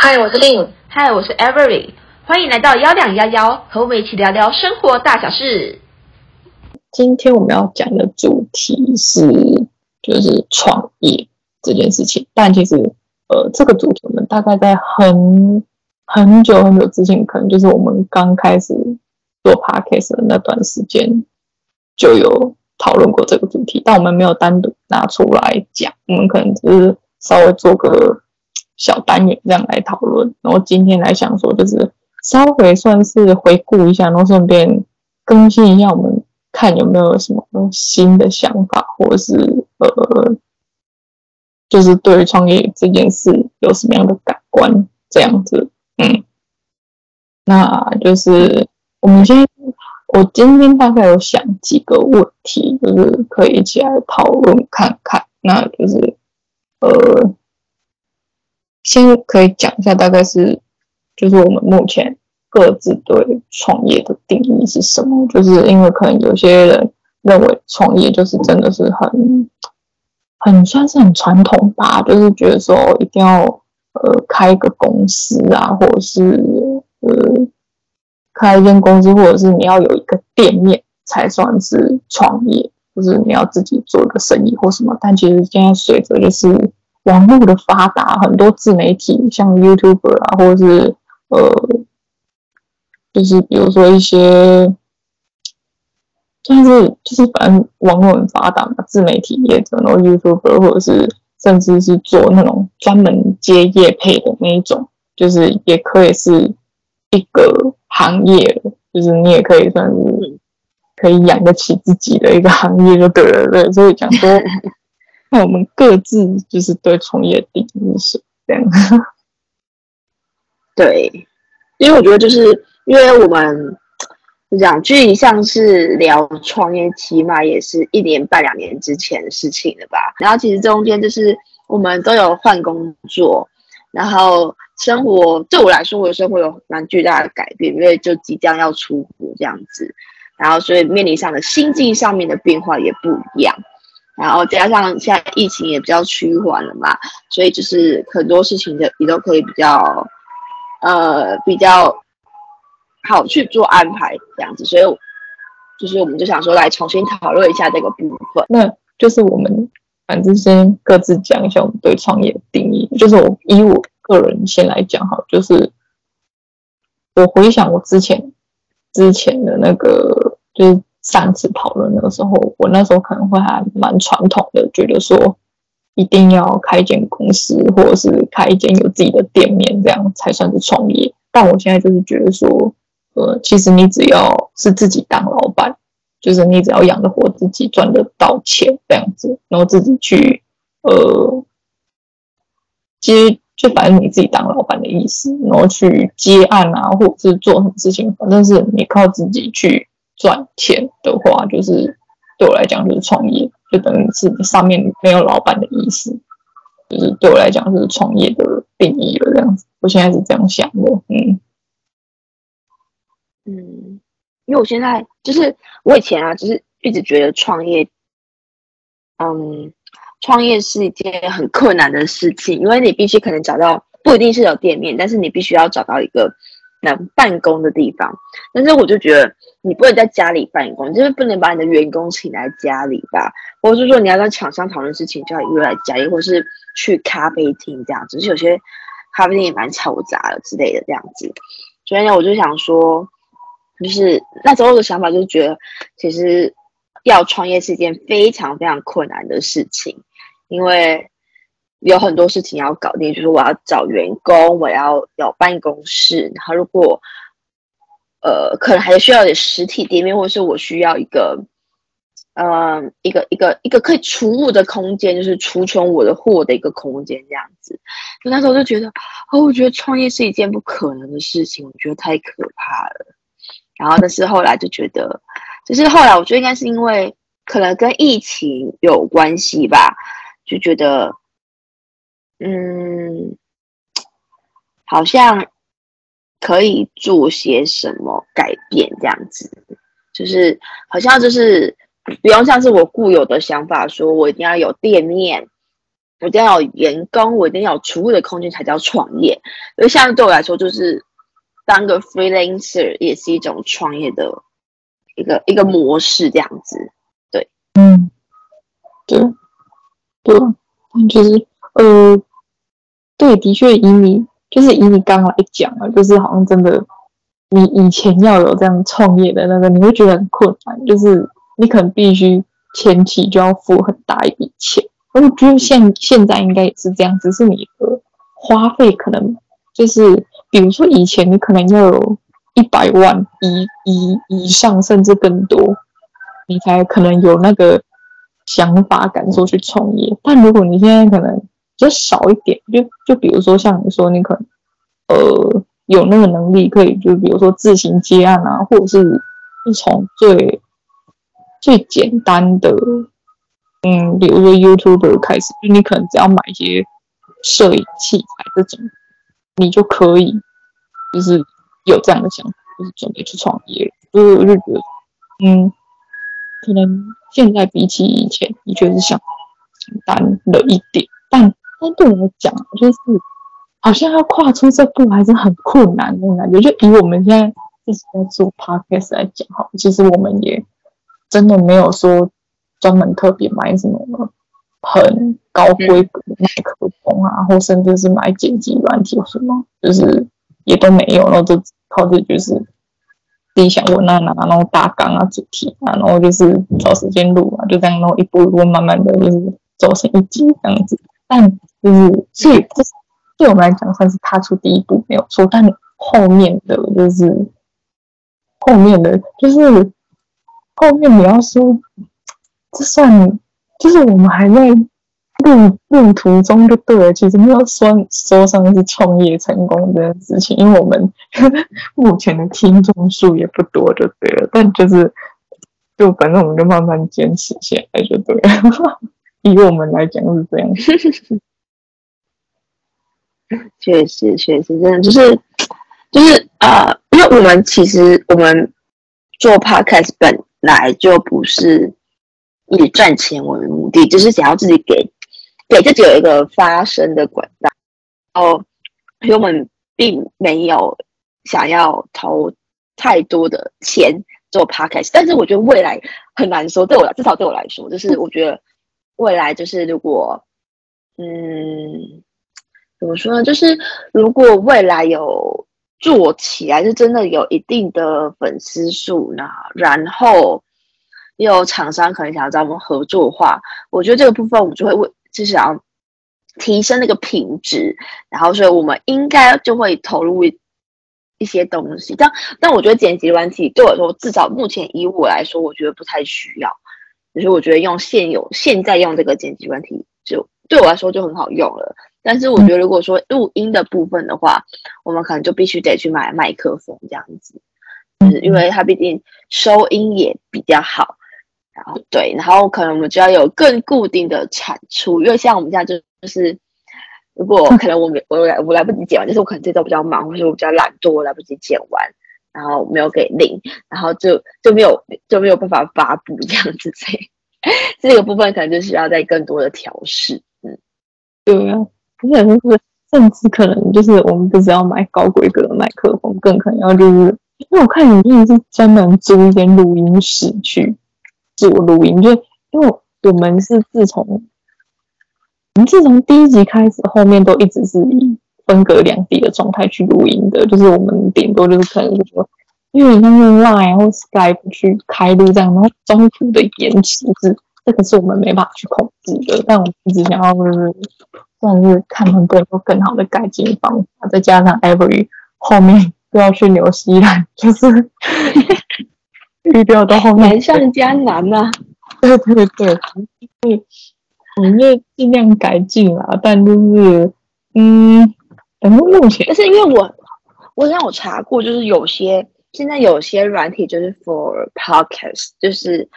嗨，我是 Lin。嗨，我是 Avery。欢迎来到幺两幺幺，和我们一起聊聊生活大小事。今天我们要讲的主题是，就是创业这件事情。但其实，呃，这个主题我们大概在很很久很久之前，可能就是我们刚开始做 podcast 的那段时间，就有讨论过这个主题。但我们没有单独拿出来讲，我们可能只是稍微做个。小单元这样来讨论，然后今天来想说，就是稍微算是回顾一下，然后顺便更新一下，我们看有没有什么新的想法，或者是呃，就是对于创业这件事有什么样的感官这样子。嗯，那就是我们先，我今天大概有想几个问题，就是可以一起来讨论看看，那就是呃。先可以讲一下，大概是就是我们目前各自对创业的定义是什么？就是因为可能有些人认为创业就是真的是很很算是很传统吧，就是觉得说一定要呃开一个公司啊，或者是呃开一间公司，或者是你要有一个店面才算是创业，就是你要自己做一个生意或什么。但其实现在随着就是。网络的发达，很多自媒体，像 YouTuber 啊，或者是呃，就是比如说一些，但是就是反正网络很发达嘛，自媒体业者，然后 YouTuber，或者是甚至是做那种专门接业配的那一种，就是也可以是一个行业，就是你也可以算是可以养得起自己的一个行业，就对了，对，所以讲说。那我们各自就是对创业定义是这样，对，因为我觉得就是因为我们这样，距离像是聊创业，起码也是一年半两年之前的事情了吧。然后其实中间就是我们都有换工作，然后生活对我来说，我有时候会有蛮巨大的改变，因为就即将要出国这样子，然后所以面临上的心境上面的变化也不一样。然后加上现在疫情也比较趋缓了嘛，所以就是很多事情的你都可以比较，呃，比较好去做安排这样子，所以就是我们就想说来重新讨论一下这个部分。那就是我们反正先各自讲一下我们对创业的定义。就是我以我个人先来讲哈，就是我回想我之前之前的那个就是。上次讨论的时候，我那时候可能会还蛮传统的，觉得说一定要开一间公司，或者是开一间有自己的店面，这样才算是创业。但我现在就是觉得说，呃，其实你只要是自己当老板，就是你只要养得活自己，赚得到钱这样子，然后自己去呃接，就反正你自己当老板的意思，然后去接案啊，或者是做什么事情，反正是你靠自己去。赚钱的话，就是对我来讲就是创业，就等于是上面没有老板的意思，就是对我来讲是创业的定义了这样子。我现在是这样想的，嗯嗯，因为我现在就是我以前啊，就是一直觉得创业，嗯，创业是一件很困难的事情，因为你必须可能找到，不一定是有店面，但是你必须要找到一个。能办公的地方，但是我就觉得你不能在家里办公，就是不能把你的员工请来家里吧，或者是说你要跟厂商讨论事情，就要约来家里，或是去咖啡厅这样子，就是有些咖啡厅也蛮嘈杂的之类的这样子。所以呢，我就想说，就是那时候的想法就是觉得，其实要创业是一件非常非常困难的事情，因为。有很多事情要搞定，就是我要找员工，我要有办公室，然后如果呃可能还需要点实体店面，或者是我需要一个呃一个一个一个可以储物的空间，就是储存我的货的一个空间这样子。就那时候就觉得，哦，我觉得创业是一件不可能的事情，我觉得太可怕了。然后但是后来就觉得，就是后来我觉得应该是因为可能跟疫情有关系吧，就觉得。嗯，好像可以做些什么改变，这样子，就是好像就是不用像是我固有的想法，说我一定要有店面，我一定要有员工，我一定要有储物的空间才叫创业。因为像对我来说，就是当个 freelancer 也是一种创业的一个一个模式，这样子。对，嗯，对，对，就是呃，对，的确以你就是以你刚刚来讲啊，就是好像真的，你以前要有这样创业的那个，你会觉得很困难，就是你可能必须前期就要付很大一笔钱。我觉得现现在应该也是这样，只是你的花费可能就是，比如说以前你可能要有一百万以以以上，甚至更多，你才可能有那个想法敢说去创业。但如果你现在可能就少一点，就就比如说像你说，你可能呃有那个能力可以，就比如说自行接案啊，或者是是从最最简单的。嗯，比如说 YouTuber 开始，就你可能只要买一些摄影器材这种，你就可以，就是有这样的想法，就是准备去创业了。所以我就觉得，嗯，可能现在比起以前，的确是想简单了一点，但但对我来讲，就是好像要跨出这步还是很困难那种感觉。就以我们现在自己在做 Podcast 来讲，哈，其实我们也真的没有说。专门特别买什么很高规格的麦克风啊，或甚至是买剪辑软体什么，就是也都没有，然后就靠着就是自己想问那哪，然后大纲啊、主题啊，然后就是找时间录啊，就这样，然后一步一步慢慢的就是走成一集这样子。但就是所以这对我们来讲算是踏出第一步没有错，但后面的就是后面的就是后面你要说。这算就是我们还在路路途中就对了，其实没有说说上是创业成功这件事情，因为我们 目前的听众数也不多，就对了。但就是就反正我们就慢慢坚持下来就对了。以我们来讲是这样，确实确实真的就是就是呃，因为我们其实我们做 podcast 本来就不是。以赚钱为目的，只是想要自己给给自己有一个发声的管道。哦，所以我们并没有想要投太多的钱做 podcast，但是我觉得未来很难说。对我，至少对我来说，就是我觉得未来就是如果，嗯，怎么说呢？就是如果未来有做起来，是真的有一定的粉丝数呢，然后。有厂商可能想要找我们合作的话，我觉得这个部分我们就会为，就是想要提升那个品质，然后所以我们应该就会投入一些东西。但但我觉得剪辑软体对我来说，至少目前以我来说，我觉得不太需要。就是我觉得用现有现在用这个剪辑软体，就对我来说就很好用了。但是我觉得如果说录音的部分的话，我们可能就必须得去买麦克风这样子，就是因为它毕竟收音也比较好。然后对，然后可能我们就要有更固定的产出，因为像我们现在就是，如果可能我们我来我来不及剪完，就是我可能这周比较忙，或者我比较懒惰，我来不及剪完，然后没有给零然后就就没有就没有办法发布这样子，所以这个部分可能就需要再更多的调试。嗯，对啊，而且就是甚至可能就是我们不是要买高规格的麦克风，更可能要就是，因为我看你一直是专门租一间录音室去。做录音，就因为我们是自从，我们自从第一集开始，后面都一直是以分隔两地的状态去录音的。就是我们顶多就是可能就说，因为像用 Line 或 Skype 去开录这样，然后中途的延迟是这个是我们没办法去控制的。但我一直想要就是算是看能不能有更好的改进方法，再加上 Every 后面都要去纽西兰，就是。预料到后面 难上加难呐、啊，对对对，就是我们就尽量改进啦，但就是嗯，反正目前，但是因为我我好像有查过，就是有些现在有些软体就是 for podcast，就是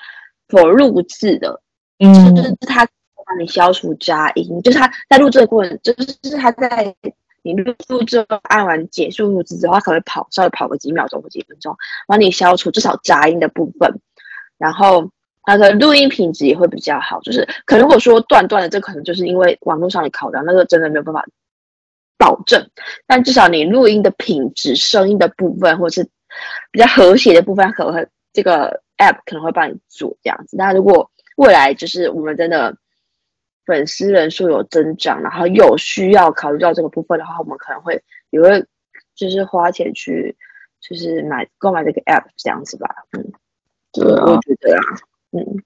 for 录制的，嗯，就是它帮你消除杂音，就是它在录制的过程，就是它在。你录录之后按完结束录制之后，它可能会跑，稍微跑个几秒钟或几分钟，帮你消除至少杂音的部分。然后它的录音品质也会比较好。就是可能如果说断断的，这可能就是因为网络上的考量，那个真的没有办法保证。但至少你录音的品质、声音的部分，或者是比较和谐的部分，可能会这个 app 可能会帮你做这样子。那如果未来就是我们真的粉丝人数有增长，然后有需要考虑到这个部分的话，我们可能会也会就是花钱去就是买购买这个 app 这样子吧。嗯，对啊，我觉得啊，嗯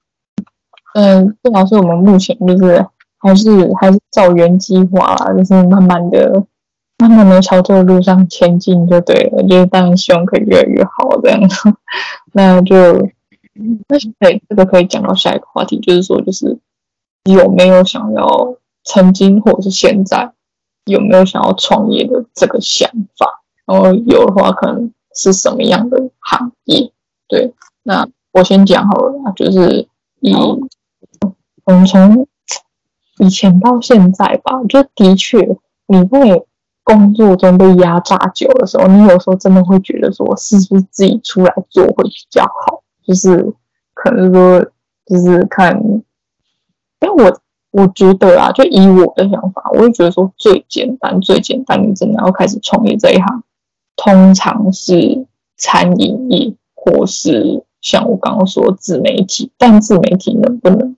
嗯，最好是我们目前就是还是还是照原计划啦，就是慢慢的、慢慢的朝这个路上前进就对了。就是当然希望可以越来越好这样子，那就。那可以，这个可以讲到下一个话题，就是说，就是有没有想要曾经或者是现在有没有想要创业的这个想法？然后有的话，可能是什么样的行业？对，那我先讲好了，就是以我们从以前到现在吧，就的确你在工作中被压榨久的时候，你有时候真的会觉得说，是不是自己出来做会比较好？就是可能说，就是看，因为我我觉得啊，就以我的想法，我会觉得说最简单、最简单，你真的要开始创业这一行，通常是餐饮业，或是像我刚刚说自媒体。但自媒体能不能，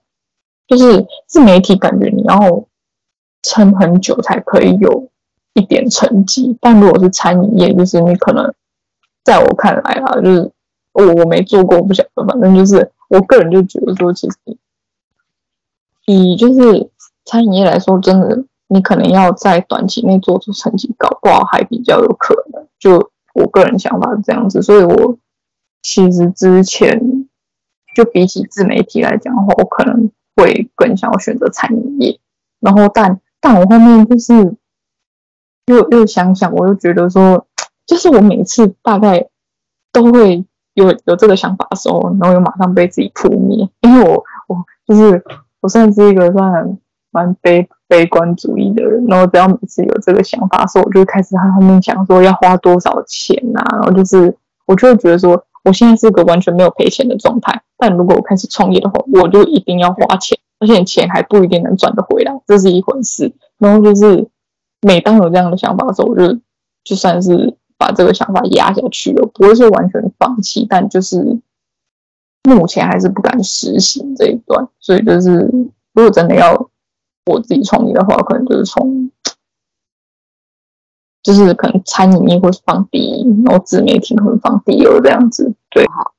就是自媒体感觉你要撑很久才可以有一点成绩，但如果是餐饮业，就是你可能在我看来啊，就是。我我没做过，不晓得。反正就是，我个人就觉得说，其实以就是餐饮业来说，真的你可能要在短期内做出成绩，搞不好还比较有可能。就我个人想法是这样子，所以我其实之前就比起自媒体来讲的话，我可能会更想要选择餐饮业。然后但但我后面就是又又想想，我又觉得说，就是我每次大概都会。有有这个想法的时候，然后又马上被自己扑灭，因为我我就是我算是一个算蛮悲悲观主义的人，然后只要每次有这个想法的时候，我就开始在后面想说要花多少钱呐、啊，然后就是我就会觉得说我现在是个完全没有赔钱的状态，但如果我开始创业的话，我就一定要花钱，而且钱还不一定能赚得回来，这是一回事。然后就是每当有这样的想法的时候，我就就算是。把这个想法压下去了，不会说完全放弃，但就是目前还是不敢实行这一段。所以就是，如果真的要我自己创业的话，可能就是从，就是可能餐饮业会放第一，然后自媒体可能放第二这样子。对，好。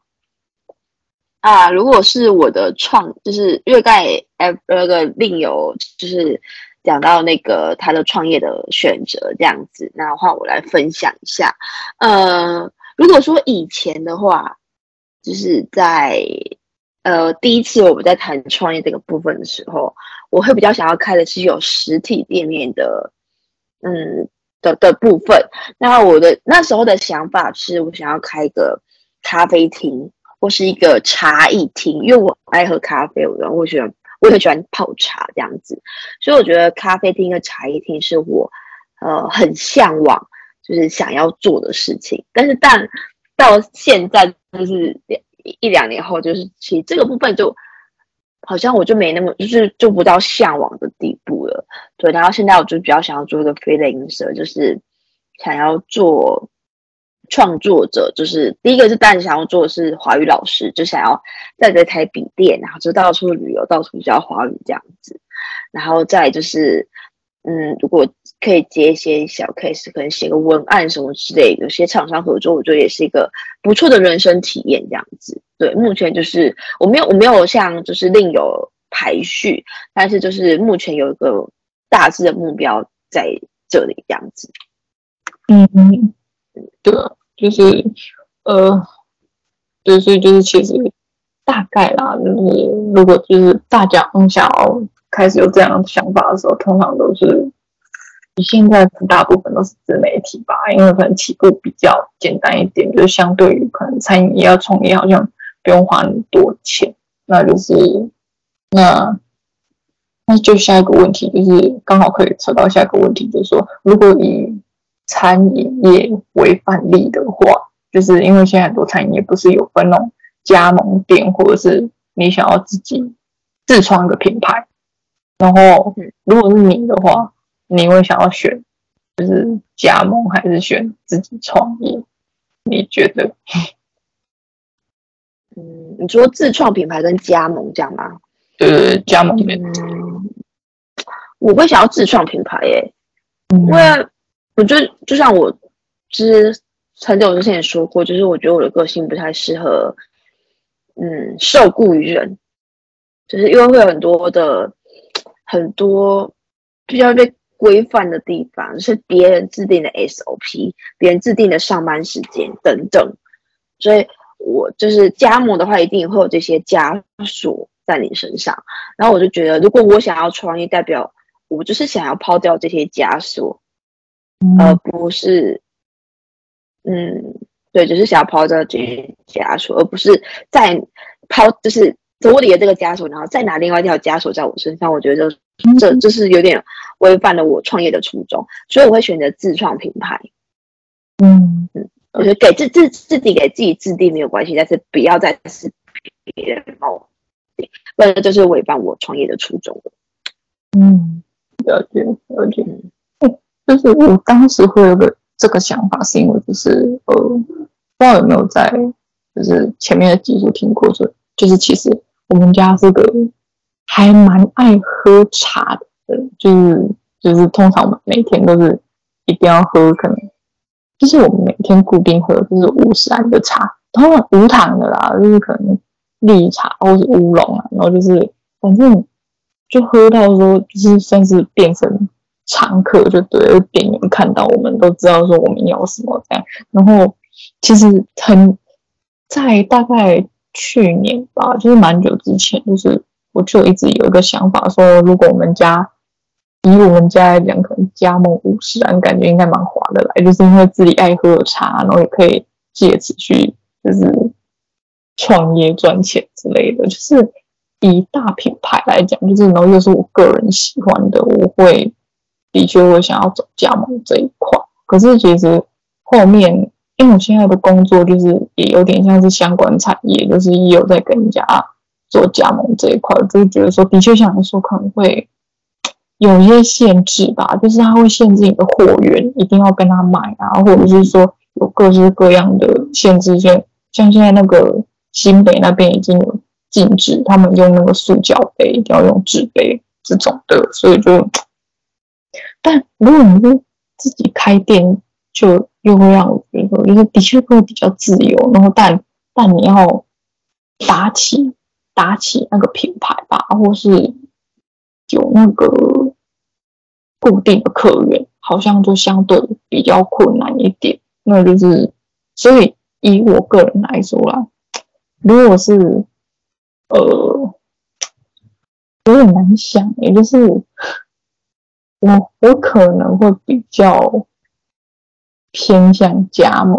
啊，如果是我的创，就是因为刚才那个另有就是。讲到那个他的创业的选择这样子，那的话我来分享一下。呃，如果说以前的话，就是在呃第一次我们在谈创业这个部分的时候，我会比较想要开的是有实体店面的，嗯的的部分。那我的那时候的想法是我想要开一个咖啡厅或是一个茶艺厅，因为我爱喝咖啡，然后我觉得。我很喜欢泡茶这样子，所以我觉得咖啡厅和茶艺厅是我呃很向往，就是想要做的事情。但是但到现在就是一一两年后，就是其实这个部分就好像我就没那么就是就不到向往的地步了。对，然后现在我就比较想要做一个 freelancer，就是想要做。创作者就是第一个是当然想要做的是华语老师，就想要带着台笔电，然后就到处旅游，到处教华语这样子。然后再就是，嗯，如果可以接一些小 case，可能写个文案什么之类，有些厂商合作，我觉得也是一个不错的人生体验这样子。对，目前就是我没有我没有像就是另有排序，但是就是目前有一个大致的目标在这里这样子。嗯嗯，对。就是，呃，对，所以就是其实大概啦，就是如果就是大家想要开始有这样的想法的时候，通常都是你现在大部分都是自媒体吧，因为可能起步比较简单一点，就是相对于可能餐饮业要创业，好像不用花很多钱。那就是那那就下一个问题，就是刚好可以扯到下一个问题，就是说如果以餐饮业为范例的话，就是因为现在很多餐饮业不是有分那种加盟店或者是你想要自己自创一个品牌，然后如果是你的话，你会想要选就是加盟还是选自己创业？你觉得？嗯，你说自创品牌跟加盟这样吗？对对对，加盟的。嗯，我会想要自创品牌耶，因为我觉得就像我之很久之前也说过，就是我觉得我的个性不太适合，嗯，受雇于人，就是因为会有很多的很多比较被规范的地方，是别人制定的 SOP，别人制定的上班时间等等，所以。我就是加盟的话，一定会有这些枷锁在你身上。然后我就觉得，如果我想要创业，代表我就是想要抛掉这些枷锁，嗯、而不是，嗯，对，就是想要抛掉这些枷锁，而不是在抛，就是脱离了这个枷锁，然后再拿另外一条枷锁在我身上。我觉得这这是有点违反了我创业的初衷，所以我会选择自创品牌。嗯嗯。我觉得给自自自己给自己制定没有关系，但是不要再是别人帮我定，不然就是违反我创业的初衷了。嗯，了解了解。嗯，就是我当时会有个这个想法，是因为就是呃，不知道有没有在就是前面的集数听过，说就是其实我们家是个还蛮爱喝茶的人，就是就是通常我们每天都是一定要喝可能。就是我们每天固定喝就是五十岚的茶，当然无糖的啦，就是可能绿茶或是乌龙啊，然后就是反正就喝到说就是算是变成常客，就对店员看到我们都知道说我们要什么这样。然后其实很在大概去年吧，就是蛮久之前，就是我就一直有一个想法说，如果我们家。以我们家来讲，可能加盟五十岚，感觉应该蛮划得来，就是因为自己爱喝茶，然后也可以借此去就是创业赚钱之类的。就是以大品牌来讲，就是然后又是我个人喜欢的，我会的确会想要走加盟这一块。可是其实后面，因为我现在的工作就是也有点像是相关产业，就是也有在跟人家做加盟这一块，就是觉得说，的确想说可能会。有一些限制吧，就是他会限制你的货源，一定要跟他买啊，或者是说有各式各样的限制，像像现在那个新北那边已经有禁止他们用那个塑胶杯，一定要用纸杯这种的，所以就，但如果你是自己开店，就又会让我觉，就是的确会比较自由，然后但但你要打起打起那个品牌吧，或是有那个。固定的客源好像就相对比较困难一点，那就是所以以我个人来说啦，如果是呃有点难想，也就是我我可能会比较偏向加盟，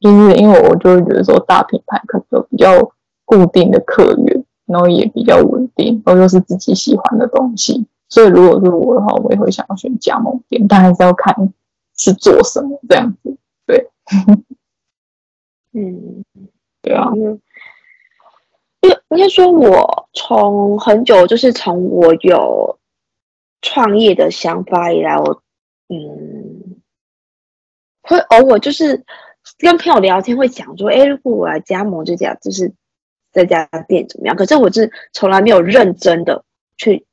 就是因为我就会觉得说大品牌可能有比较固定的客源，然后也比较稳定，然后又是自己喜欢的东西。所以，如果是我的话，我也会想要选加盟店，但还是要看是做什么这样子。对，嗯，对啊，因为应该说，我从很久，就是从我有创业的想法以来，我嗯，会偶尔就是跟朋友聊天，会讲说，哎，如果我来加盟这家，就是这家店怎么样？可是我是从来没有认真的去。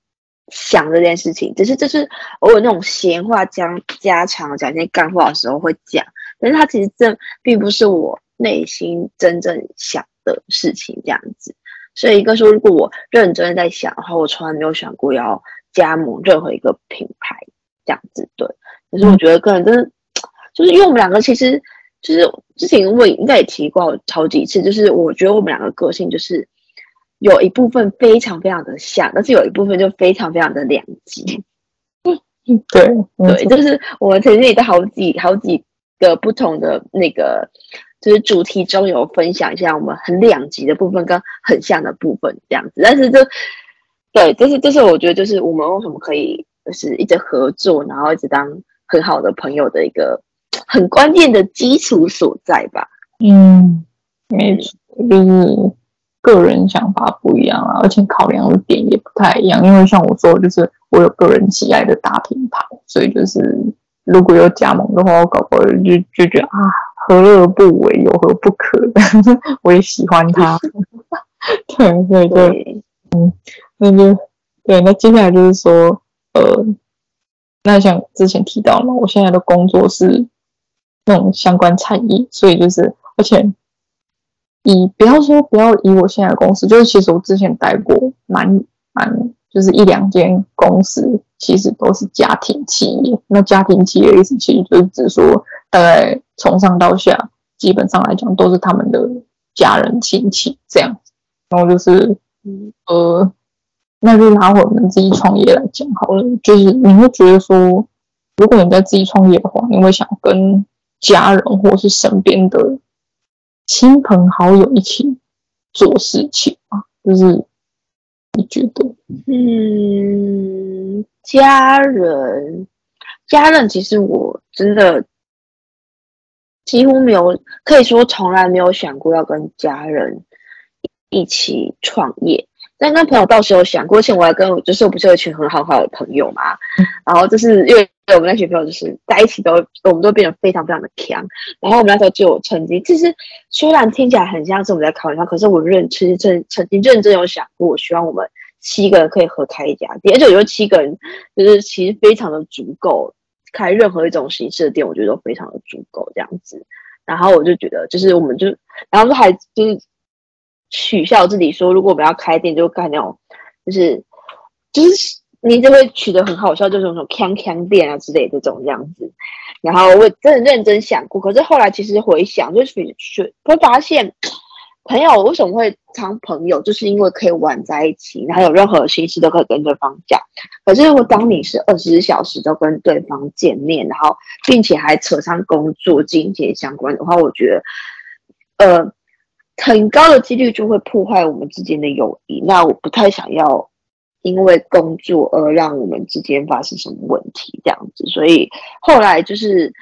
想这件事情，只是就是偶尔那种闲话讲家常讲一些干话的时候会讲，但是它其实这并不是我内心真正想的事情这样子。所以，一个说，如果我认真在想的话，我从来没有想过要加盟任何一个品牌这样子。对，可是我觉得个人真的就是因为我们两个其实就是之前我应该也提过好几次，就是我觉得我们两个个性就是。有一部分非常非常的像，但是有一部分就非常非常的两极。对对，就是我们曾经也在好几好几个不同的那个就是主题中有分享一下我们很两极的部分跟很像的部分这样子。但是就对，就是就是我觉得就是我们为什么可以就是一直合作，然后一直当很好的朋友的一个很关键的基础所在吧。嗯，没错，就是。个人想法不一样啊，而且考量的点也不太一样。因为像我说，就是我有个人喜爱的大品牌，所以就是如果有加盟的话，我搞不好就就觉得啊，何乐而不为，有何不可？我也喜欢它。对对对，嗯，那就对。那接下来就是说，呃，那像之前提到嘛，我现在的工作是那种相关产业，所以就是而且。以不要说不要以我现在的公司，就是其实我之前待过蛮蛮，就是一两间公司，其实都是家庭企业。那家庭企业的意思其实就是指说，大概从上到下，基本上来讲都是他们的家人亲戚这样。然后就是，呃，那就拿我们自己创业来讲好了。就是你会觉得说，如果你在自己创业的话，你会想跟家人或是身边的。亲朋好友一起做事情啊，就是你觉得？嗯，家人，家人其实我真的几乎没有，可以说从来没有想过要跟家人一起创业。但跟朋友到时候想过，而且我还跟我就是我不是有一群很好好的朋友嘛，然后就是因为我们那群朋友就是在一起都我们都变得非常非常的强，然后我们那时候就有曾经，其实虽然听起来很像是我们在开玩笑，可是我认其实曾曾经认真有想过，我希望我们七个人可以合开一家店，而且我觉得七个人就是其实非常的足够开任何一种形式的店，我觉得都非常的足够这样子，然后我就觉得就是我们就然后还就是。取笑自己说，如果我们要开店，就干那种，就是就是你就会取得很好笑，就是那种锵锵店啊之类的这种样子。然后我真的认真想过，可是后来其实回想，就是会发现，朋友为什么会当朋友，就是因为可以玩在一起，然后有任何心事都可以跟对方讲。可是如果当你是二十四小时都跟对方见面，然后并且还扯上工作、金钱相关的话，我觉得，呃。很高的几率就会破坏我们之间的友谊，那我不太想要因为工作而让我们之间发生什么问题这样子，所以后来就是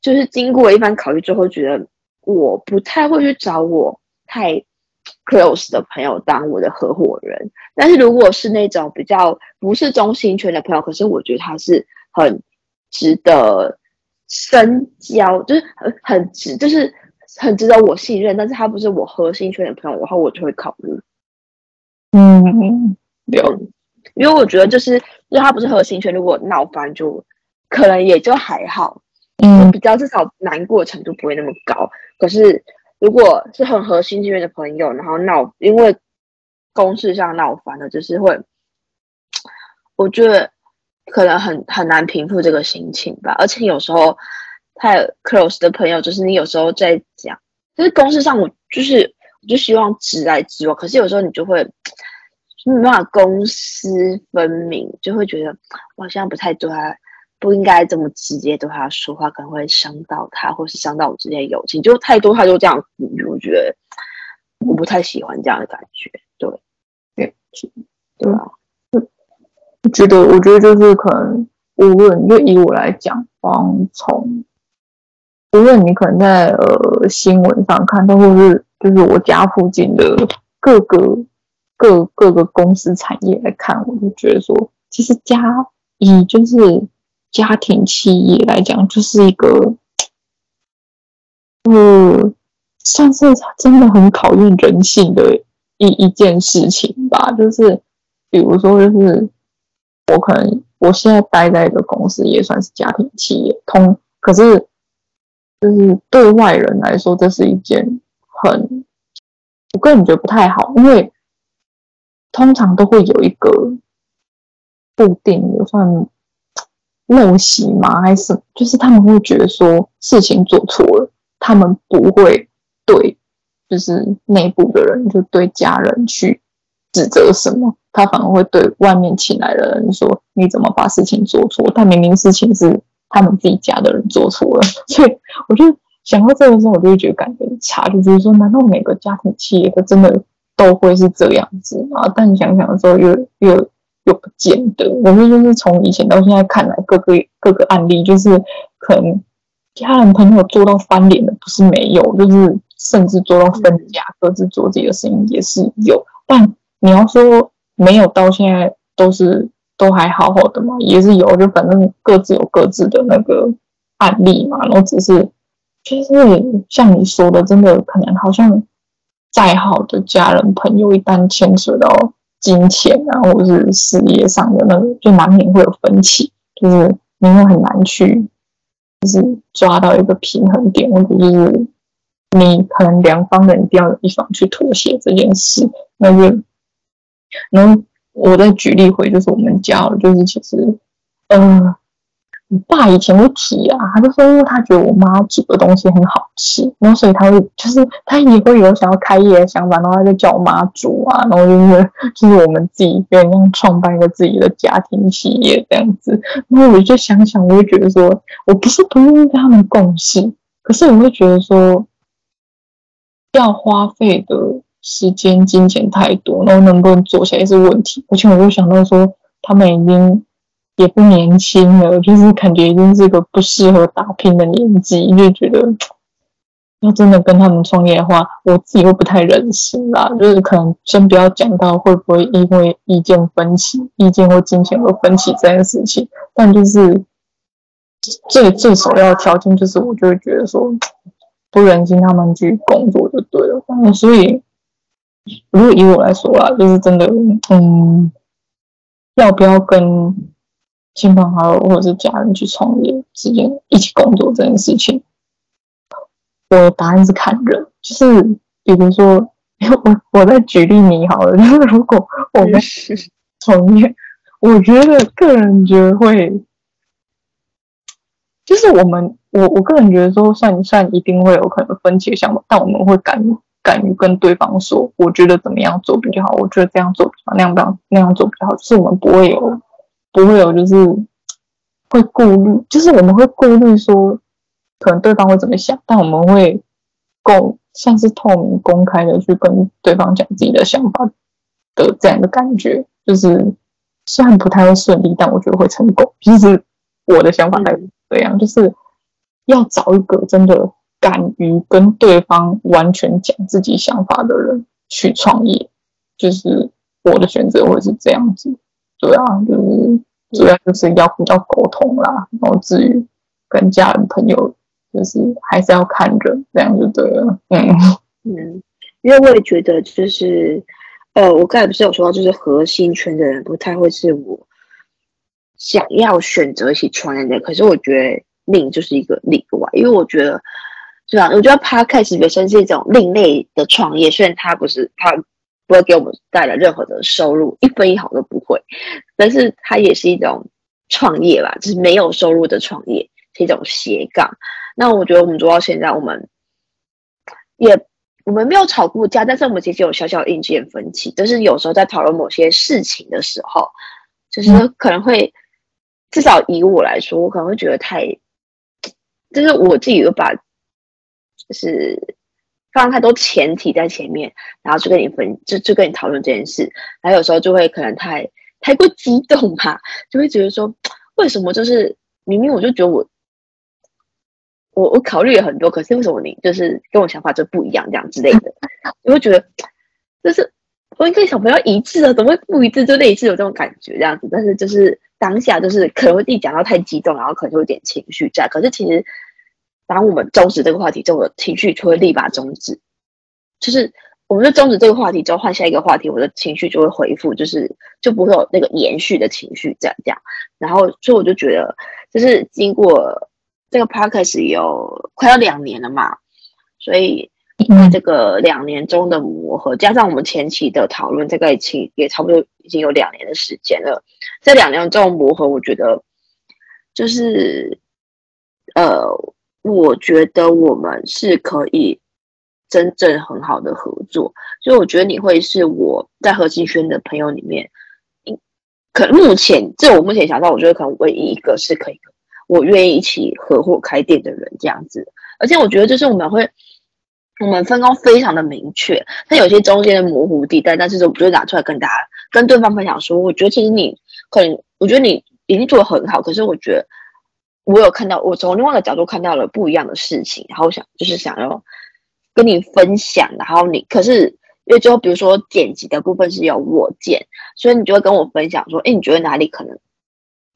就是经过一番考虑之后，觉得我不太会去找我太 close 的朋友当我的合伙人，但是如果是那种比较不是中心圈的朋友，可是我觉得他是很值得深交，就是很很值，就是。很值得我信任，但是他不是我核心圈的朋友的话，我就会考虑。嗯，有，因为我觉得就是，因为他不是核心圈，如果闹翻就可能也就还好，嗯，比较至少难过程度不会那么高。可是如果是很核心圈的朋友，然后闹，因为公事上闹翻了，就是会，我觉得可能很很难平复这个心情吧，而且有时候。太 close 的朋友，就是你有时候在讲，就是公事上我就是我就希望直来直往，可是有时候你就会没办法公私分明，就会觉得我好像不太对他，不应该这么直接对他说话，可能会伤到他，或是伤到我之间的友情，就太多太多这样，我觉得我不太喜欢这样的感觉，对，对，对啊，我觉得，我觉得就是可能无论就以我来讲，黄从。无论你可能在呃新闻上看到，或是就是我家附近的各个各各个公司产业来看，我就觉得说，其实家以就是家庭企业来讲，就是一个，呃，算是真的很考验人性的一一件事情吧。就是比如说，就是我可能我现在待在一个公司，也算是家庭企业，通可是。就是对外人来说，这是一件很，我个人觉得不太好，因为通常都会有一个固定的算 陋习吗？还是就是他们会觉得说事情做错了，他们不会对就是内部的人，就对家人去指责什么，他反而会对外面请来的人说，你怎么把事情做错？但明明事情是。他们自己家的人做错了，所以我就想到这个时候，我就会觉得感觉很差，就觉得说，难道每个家庭企业真的都会是这样子吗？但你想想的时候又，又又又不见得。我觉得就是从以前到现在看来，各个各个案例，就是可能家人朋友做到翻脸的不是没有，就是甚至做到分家，各自做自己的事情也是有。但你要说没有到现在都是都还好好的嘛，也是有，就反正各自有各自的那个案例嘛。然后只是就是像你说的，真的可能好像再好的家人朋友，一旦牵扯到金钱啊，或者是事业上的那个，就难免会有分歧，就是你会很难去。就是抓到一个平衡点，或者就是你可能两方人一定要有一方去妥协这件事，那就，然后我再举例回，就是我们家，就是其实，嗯、我爸以前会提啊，他就说，因为他觉得我妈煮的东西很好吃，然后所以他会就是他也会有想要开业的想法，然后他就叫我妈煮啊，然后就是就是我们自己跟人创办一个自己的家庭企业这样子。然后我就想想，我就觉得说，我不是不愿意跟他们共事，可是我会觉得说，要花费的时间金钱太多，然后能不能做起来是问题。而且我又想到说，他们已经。也不年轻了，就是感觉已经是个不适合打拼的年纪，就觉得 要真的跟他们创业的话，我自己会不太忍心啦。就是可能先不要讲到会不会因为意见分歧、意见或金钱而分歧这件事情，但就是最最首要的条件就是，我就会觉得说 不忍心他们去工作就对了。所以如果以我来说啦，就是真的，嗯，要不要跟亲朋好友或者是家人去创业之间一起工作这件事情，我的答案是看人，就是比如说，我我再举例你好了，就是如果我们创业，我觉得个人觉得会，就是我们我我个人觉得说，算一算一定会有可能分歧的想法，但我们会敢敢于跟对方说，我觉得怎么样做比较好，我觉得这样做比较好，那样那样那样做比较好，就是我们不会有。不会有，就是会顾虑，就是我们会顾虑说，可能对方会怎么想，但我们会公像是透明公开的去跟对方讲自己的想法的这样的感觉，就是虽然不太会顺利，但我觉得会成功。其实我的想法还是这样，就是要找一个真的敢于跟对方完全讲自己想法的人去创业，就是我的选择会是这样子。对啊，就是主要就是要比较沟通啦，然后至于跟家人朋友，就是还是要看人，这样就对了。嗯嗯，因为我也觉得就是，呃，我刚才不是有说到，就是核心圈的人不太会是我想要选择一起创业的，可是我觉得另就是一个例外，因为我觉得，对吧，我觉得 Podcast 本身是一种另类的创业，虽然它不是它。不会给我们带来任何的收入，一分一毫都不会。但是它也是一种创业吧，就是没有收入的创业，是一种斜杠。那我觉得我们做到现在，我们也我们没有吵过架，但是我们其实有小小意见分歧。就是有时候在讨论某些事情的时候，就是可能会，至少以我来说，我可能会觉得太，就是我自己有把，就是。放太多前提在前面，然后就跟你分，就就跟你讨论这件事，然后有时候就会可能太太过激动嘛，就会觉得说，为什么就是明明我就觉得我我我考虑了很多，可是为什么你就是跟我想法就不一样这样之类的，就会觉得就是我应该想不要一致啊，怎么会不一致？就那一次有这种感觉这样子，但是就是当下就是可能会自己讲到太激动，然后可能就有点情绪在，可是其实。当我们终止这个话题之后，我的情绪就会立马终止。就是我们就终止这个话题之后，换下一个话题，我的情绪就会恢复，就是就不会有那个延续的情绪这样这样。然后，所以我就觉得，就是经过这个 podcast 有快要两年了嘛，所以因为这个两年中的磨合，加上我们前期的讨论，这个已经也差不多已经有两年的时间了。这两年中的磨合，我觉得就是呃。我觉得我们是可以真正很好的合作，所以我觉得你会是我在核心圈的朋友里面，可目前这我目前想到，我觉得可能唯一一个是可以我愿意一起合伙开店的人这样子。而且我觉得就是我们会，我们分工非常的明确，但有些中间的模糊地带，但是我就会拿出来跟大家跟对方分享说，我觉得其实你可能，我觉得你已经做的很好，可是我觉得。我有看到，我从另外一个角度看到了不一样的事情，然后想就是想要跟你分享，然后你可是因为最后比如说剪辑的部分是由我剪，所以你就会跟我分享说，哎，你觉得哪里可能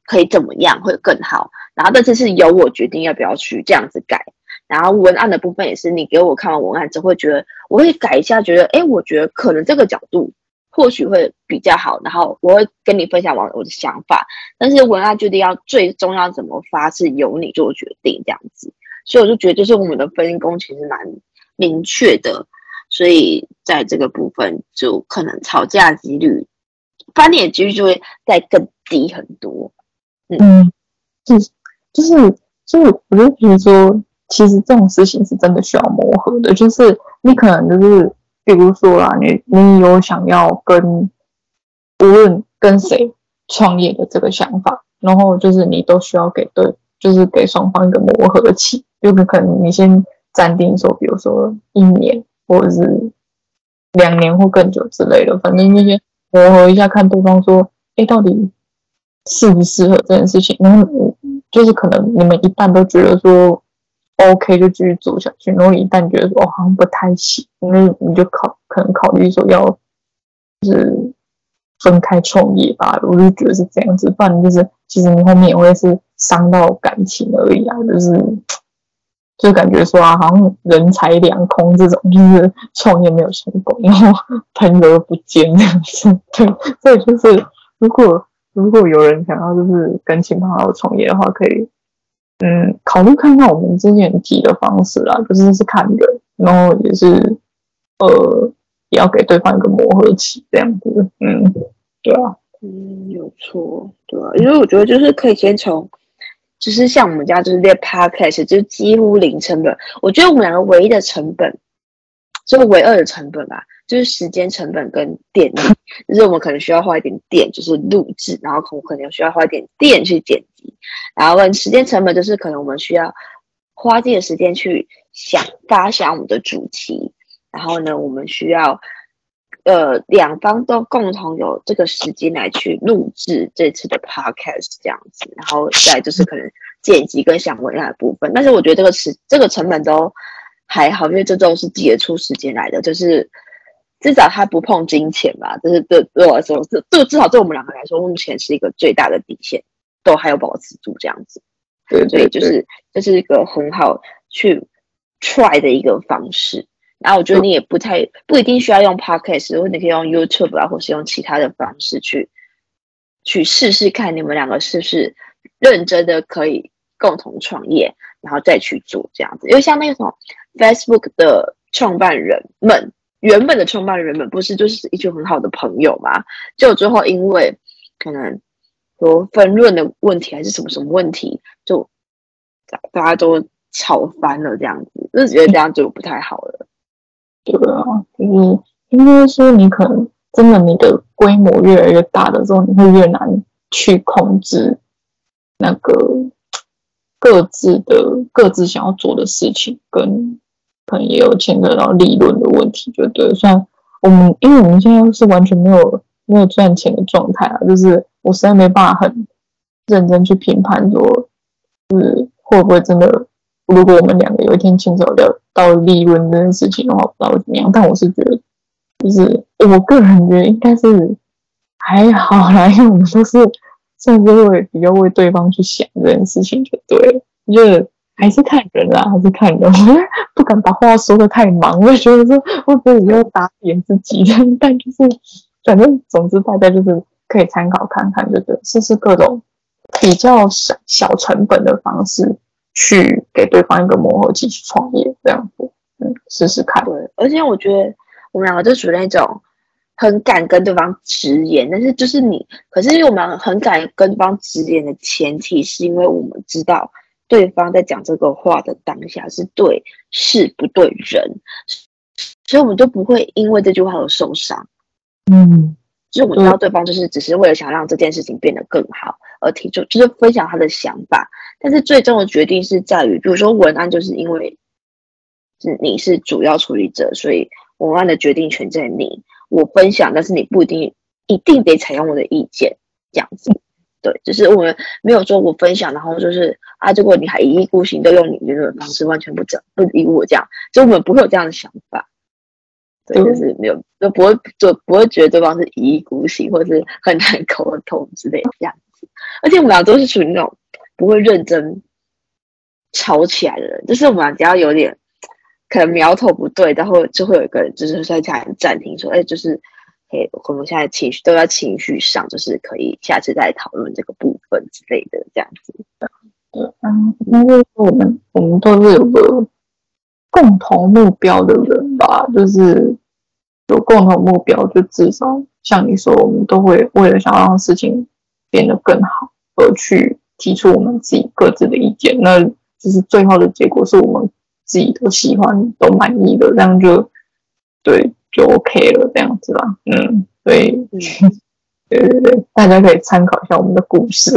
可以怎么样会更好？然后这次是由我决定要不要去这样子改。然后文案的部分也是你给我看完文案之后会觉得我会改一下，觉得哎，我觉得可能这个角度或许会比较好，然后我会跟你分享完我的想法。但是文案决定要最终要怎么发是由你做决定这样子，所以我就觉得就是我们的分工其实蛮。明确的，所以在这个部分就可能吵架几率、翻脸几率就会再更低很多。嗯，就是就是，所以我就觉得说，其实这种事情是真的需要磨合的。就是你可能就是，比如说啦，你你有想要跟无论跟谁创业的这个想法，然后就是你都需要给对，就是给双方一个磨合期，有可能你先。暂定说，比如说一年或者是两年或更久之类的，反正那些磨合一下，看对方说，哎，到底适不适合这件事情。然后就是可能你们一旦都觉得说 OK，就继续做下去。然后一旦觉得说哦，好像不太行，那你就考可能考虑说要就是分开创业吧。我就觉得是这样子，不然就是其实你后面也会是伤到感情而已啊，就是。就感觉说啊，好像人财两空这种，就是创业没有成功，然后朋友又不见这样子。对，所以就是如果如果有人想要就是跟亲朋好友创业的话，可以嗯考虑看看我们之前提的方式啦，就是是看人，然后也是呃也要给对方一个磨合期这样子。嗯，对啊，嗯，有错，对啊，因为我觉得就是可以先从。就是像我们家就是列 podcast，就几乎零成本。我觉得我们两个唯一的成本，这个唯二的成本吧，就是时间成本跟电力。就是我们可能需要花一点电，就是录制，然后我可能需要花一点电去剪辑。然后问时间成本，就是可能我们需要花这个时间去想发想我们的主题。然后呢，我们需要。呃，两方都共同有这个时间来去录制这次的 podcast 这样子，然后再就是可能剪辑跟想文案的部分。但是我觉得这个时这个成本都还好，因为这都是挤出时间来的，就是至少他不碰金钱吧。就是对对我来说，这这至少对我们两个来说，目前是一个最大的底线，都还有保持住这样子。对，所以就是这是一个很好去 try 的一个方式。然后我觉得你也不太不一定需要用 Podcast，或者你可以用 YouTube 啊，或是用其他的方式去去试试看，你们两个是不是认真的可以共同创业，然后再去做这样子。因为像那个什么 Facebook 的创办人们，原本的创办人们不是就是一群很好的朋友吗？就最后因为可能说分润的问题还是什么什么问题，就大家都吵翻了这样子，就觉得这样就不太好了。对啊，就是应该说，你可能真的你的规模越来越大的时候，你会越难去控制那个各自的各自想要做的事情，跟可能也有牵扯到利润的问题，就对。虽然我们因为我们现在是完全没有没有赚钱的状态啊，就是我实在没办法很认真去评判说，是会不会真的。如果我们两个有一天牵扯到到利润这件事情的话，不知道会怎么样。但我是觉得，就是我个人觉得应该是还好啦，因为我们都是甚至会比较为对方去想这件事情，就对了。就是还是看人啦，还是看人。我 不敢把话说得太满，我也觉得说会不会以后打脸自己。但就是反正总之大家就是可以参考看看，就是试试各种比较小小成本的方式。去给对方一个磨合期去创业，这样子，嗯，试试看。对，而且我觉得我们两个就属于那种很敢跟对方直言，但是就是你，可是因为我们很敢跟对方直言的前提，是因为我们知道对方在讲这个话的当下是对事不对人，所以我们就不会因为这句话而受伤。嗯。就是我知道对方就是只是为了想让这件事情变得更好而提出，就是分享他的想法。但是最终的决定是在于，比如说文案，就是因为是你是主要处理者，所以文案的决定权在你。我分享，但是你不一定一定得采用我的意见，这样子。对，只是我们没有说我分享，然后就是啊，结果你还一意孤行，都用你这种方式，完全不讲不理我这样，就我们不会有这样的想法，对，就是没有，就不会就不会觉得对方是一意孤行，或者是很难沟通之类的这样子。而且我们俩都是属于那种不会认真吵起来的人，就是我们俩只要有点可能苗头不对，然后就会有一个人就是在家里暂停说，哎，就是。我们现在情绪都在情绪上，就是可以下次再讨论这个部分之类的，这样子。对，嗯，因为我们我们都是有个共同目标的人吧，就是有共同目标，就至少像你说，我们都会为了想让事情变得更好，而去提出我们自己各自的意见。那就是最后的结果是我们自己都喜欢、都满意的，这样就对。就 OK 了，这样子吧，嗯，所以，对对对，大家可以参考一下我们的故事，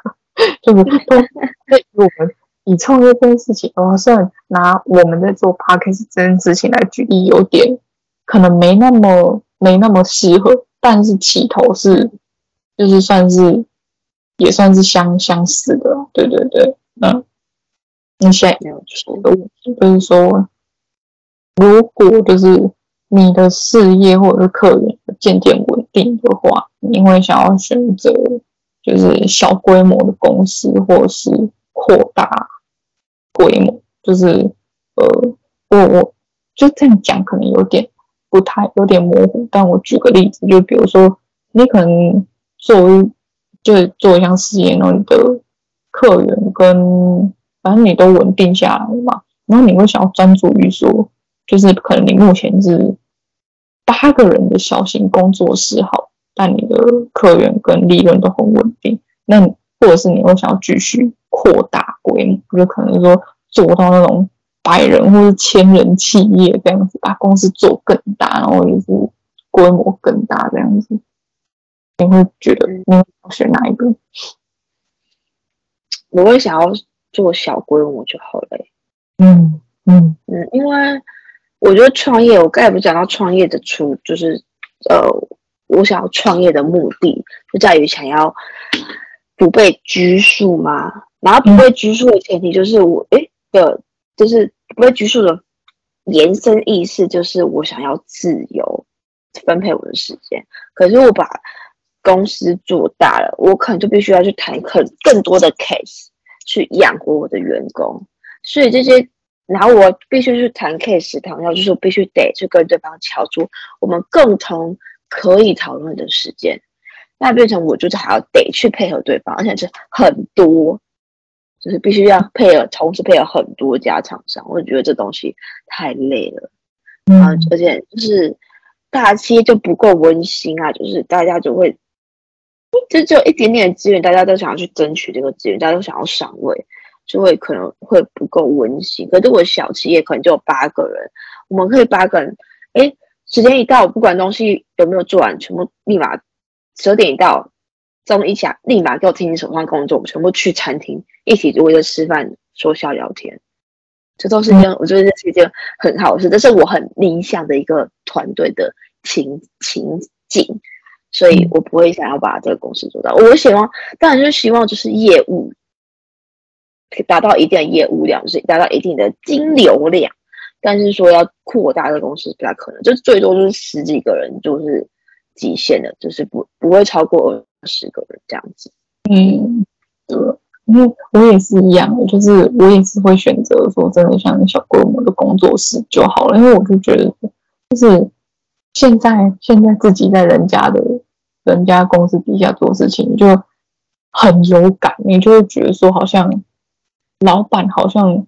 就是都 对我们以创业这件事情，我虽然拿我们在做 Podcast 这件事情来举例，有点可能没那么没那么适合，但是起头是就是算是也算是相相似的，对对对，嗯，那现在没有问题，就是说，如果就是。你的事业或者是客源渐渐稳定的话，你会想要选择就是小规模的公司，或是扩大规模？就是呃，我我就这样讲可能有点不太有点模糊，但我举个例子，就比如说你可能作为就是做一项事业，然后你的客源跟反正你都稳定下来了嘛，然后你会想要专注于说，就是可能你目前是。八个人的小型工作室好，但你的客源跟利润都很稳定。那或者是你会想要继续扩大规模，就可能说做到那种百人或是千人企业这样子，把公司做更大，然后就是规模更大这样子。你会觉得你要选哪一个？我会想要做小规模就好了。嗯嗯嗯，因为。我觉得创业，我刚才不讲到创业的初，就是呃，我想要创业的目的就在于想要不被拘束嘛。然后不被拘束的前提就是我诶的，就是不被拘束的延伸意思就是我想要自由分配我的时间。可是我把公司做大了，我可能就必须要去谈很更多的 case 去养活我的员工，所以这些。然后我必须去谈 case，谈到就是我必须得去跟对方敲出我们共同可以讨论的时间，那变成我就是还要得去配合对方，而且是很多，就是必须要配合，同时配合很多家厂商，我觉得这东西太累了，嗯，而且就是大企业就不够温馨啊，就是大家就会，就只有一点点资源，大家都想要去争取这个资源，大家都想要上位。就会可能会不够温馨，可是我小企业可能就有八个人，我们可以八个人，哎，时间一到，不管东西有没有做完，全部立马十二点一到，钟一响，立马给我听你手上工作，我们全部去餐厅一起围着吃饭说笑聊天，这都是一件，我觉得这是一件很好的事，这是我很理想的一个团队的情情景，所以我不会想要把这个公司做到，我希望当然就是希望就是业务。达到一定的业务量，就是达到一定的金流量，但是说要扩大的公司不太可能，就最多就是十几个人就是极限的，就是不不会超过二十个人这样子。嗯，对，因为我也是一样，就是我也是会选择说真的像小规模的工作室就好了，因为我就觉得就是现在现在自己在人家的人家公司底下做事情就很有感，你就会觉得说好像。老板好像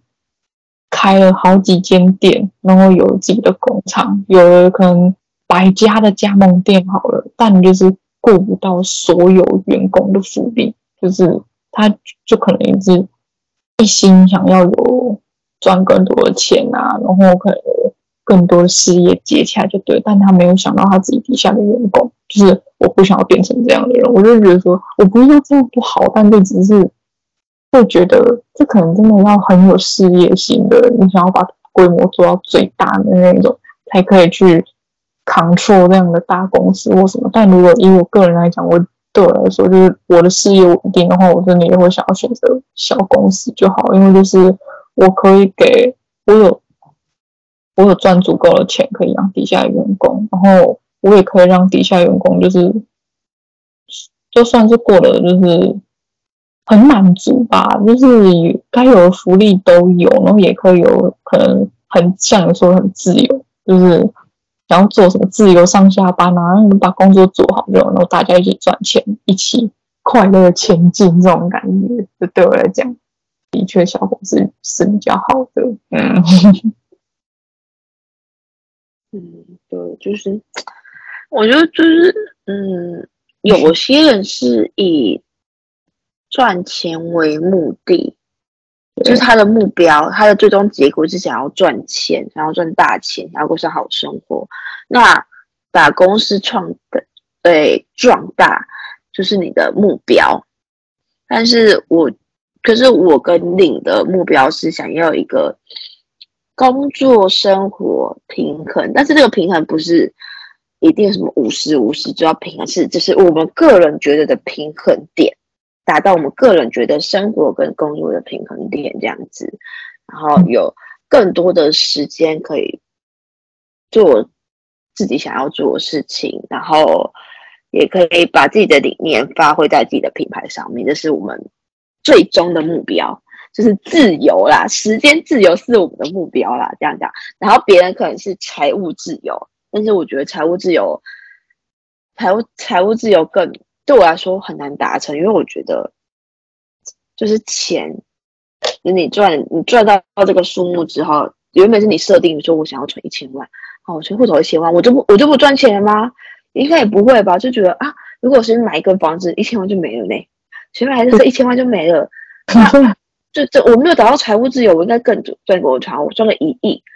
开了好几间店，然后有自己的工厂，有了可能百家的加盟店好了，但就是顾不到所有员工的福利，就是他就可能一直一心想要有赚更多的钱啊，然后可能更多的事业接起来就对，但他没有想到他自己底下的员工，就是我不想要变成这样的人，我就觉得说我不是说这样不好，但就只是。会觉得这可能真的要很有事业心的，你想要把规模做到最大的那种，才可以去 control 这样的大公司或什么。但如果以我个人来讲，我对我来说，就是我的事业稳定的话，我真的也会想要选择小公司就好，因为就是我可以给我有我有赚足够的钱可以养底下的员工，然后我也可以让底下员工就是就算是过得就是很满足吧，就是该有的福利都有，然后也可以有可能很像你说很自由，就是。然后做什么自由上下班啊，把工作做好就，然后大家一起赚钱，一起快乐前进，这种感觉，就对我来讲，的确小公司是比较好的。嗯，嗯，对，就是我觉得就是，嗯，有些人是以赚钱为目的。就是他的目标，他的最终结果是想要赚钱，想要赚大钱，想要过上好生活。那把公司创的对壮大，就是你的目标。但是我，可是我跟领的目标是想要一个工作生活平衡，但是这个平衡不是一定什么五十五十就要平衡，是就是我们个人觉得的平衡点。达到我们个人觉得生活跟工作的平衡点这样子，然后有更多的时间可以做自己想要做的事情，然后也可以把自己的理念发挥在自己的品牌上面，这是我们最终的目标，就是自由啦，时间自由是我们的目标啦，这样讲。然后别人可能是财务自由，但是我觉得财务自由，财务财务自由更。对我来说很难达成，因为我觉得就是钱，你赚你赚到这个数目之后，原本是你设定说我想要存一千万，好，我存户头一千万，我就不我就不赚钱了吗？应该也不会吧？就觉得啊，如果是买一个房子，一千万就没了呢，前面还是这一千万就没了，那就这我没有达到财务自由，我应该更赚过我赚我赚了一亿啊。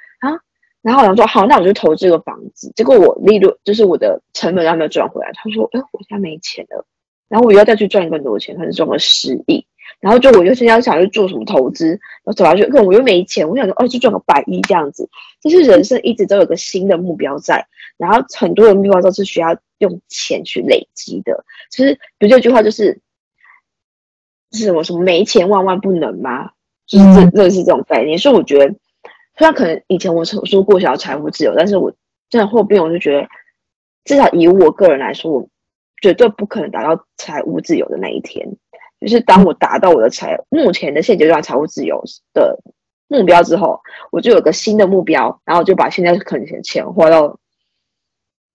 然后我想说好，那我就投资这个房子。结果我利润就是我的成本还没有赚回来。他说：“哎，我现在没钱了。”然后我又要再去赚更多钱，可能赚了十亿。然后就我就现在想去做什么投资，然后走下去，可我又没钱。我想说哦，就赚个百亿这样子。就是人生一直都有个新的目标在，然后很多的目标都是需要用钱去累积的。其实不就这句话就是，是什么什么没钱万万不能吗？就是这这是这种概念。所以我觉得。虽然可能以前我曾说过想要财务自由，但是我真的后边我就觉得，至少以我个人来说，我绝对不可能达到财务自由的那一天。就是当我达到我的财目前的现阶段财务自由的目标之后，我就有个新的目标，然后就把现在可能钱花到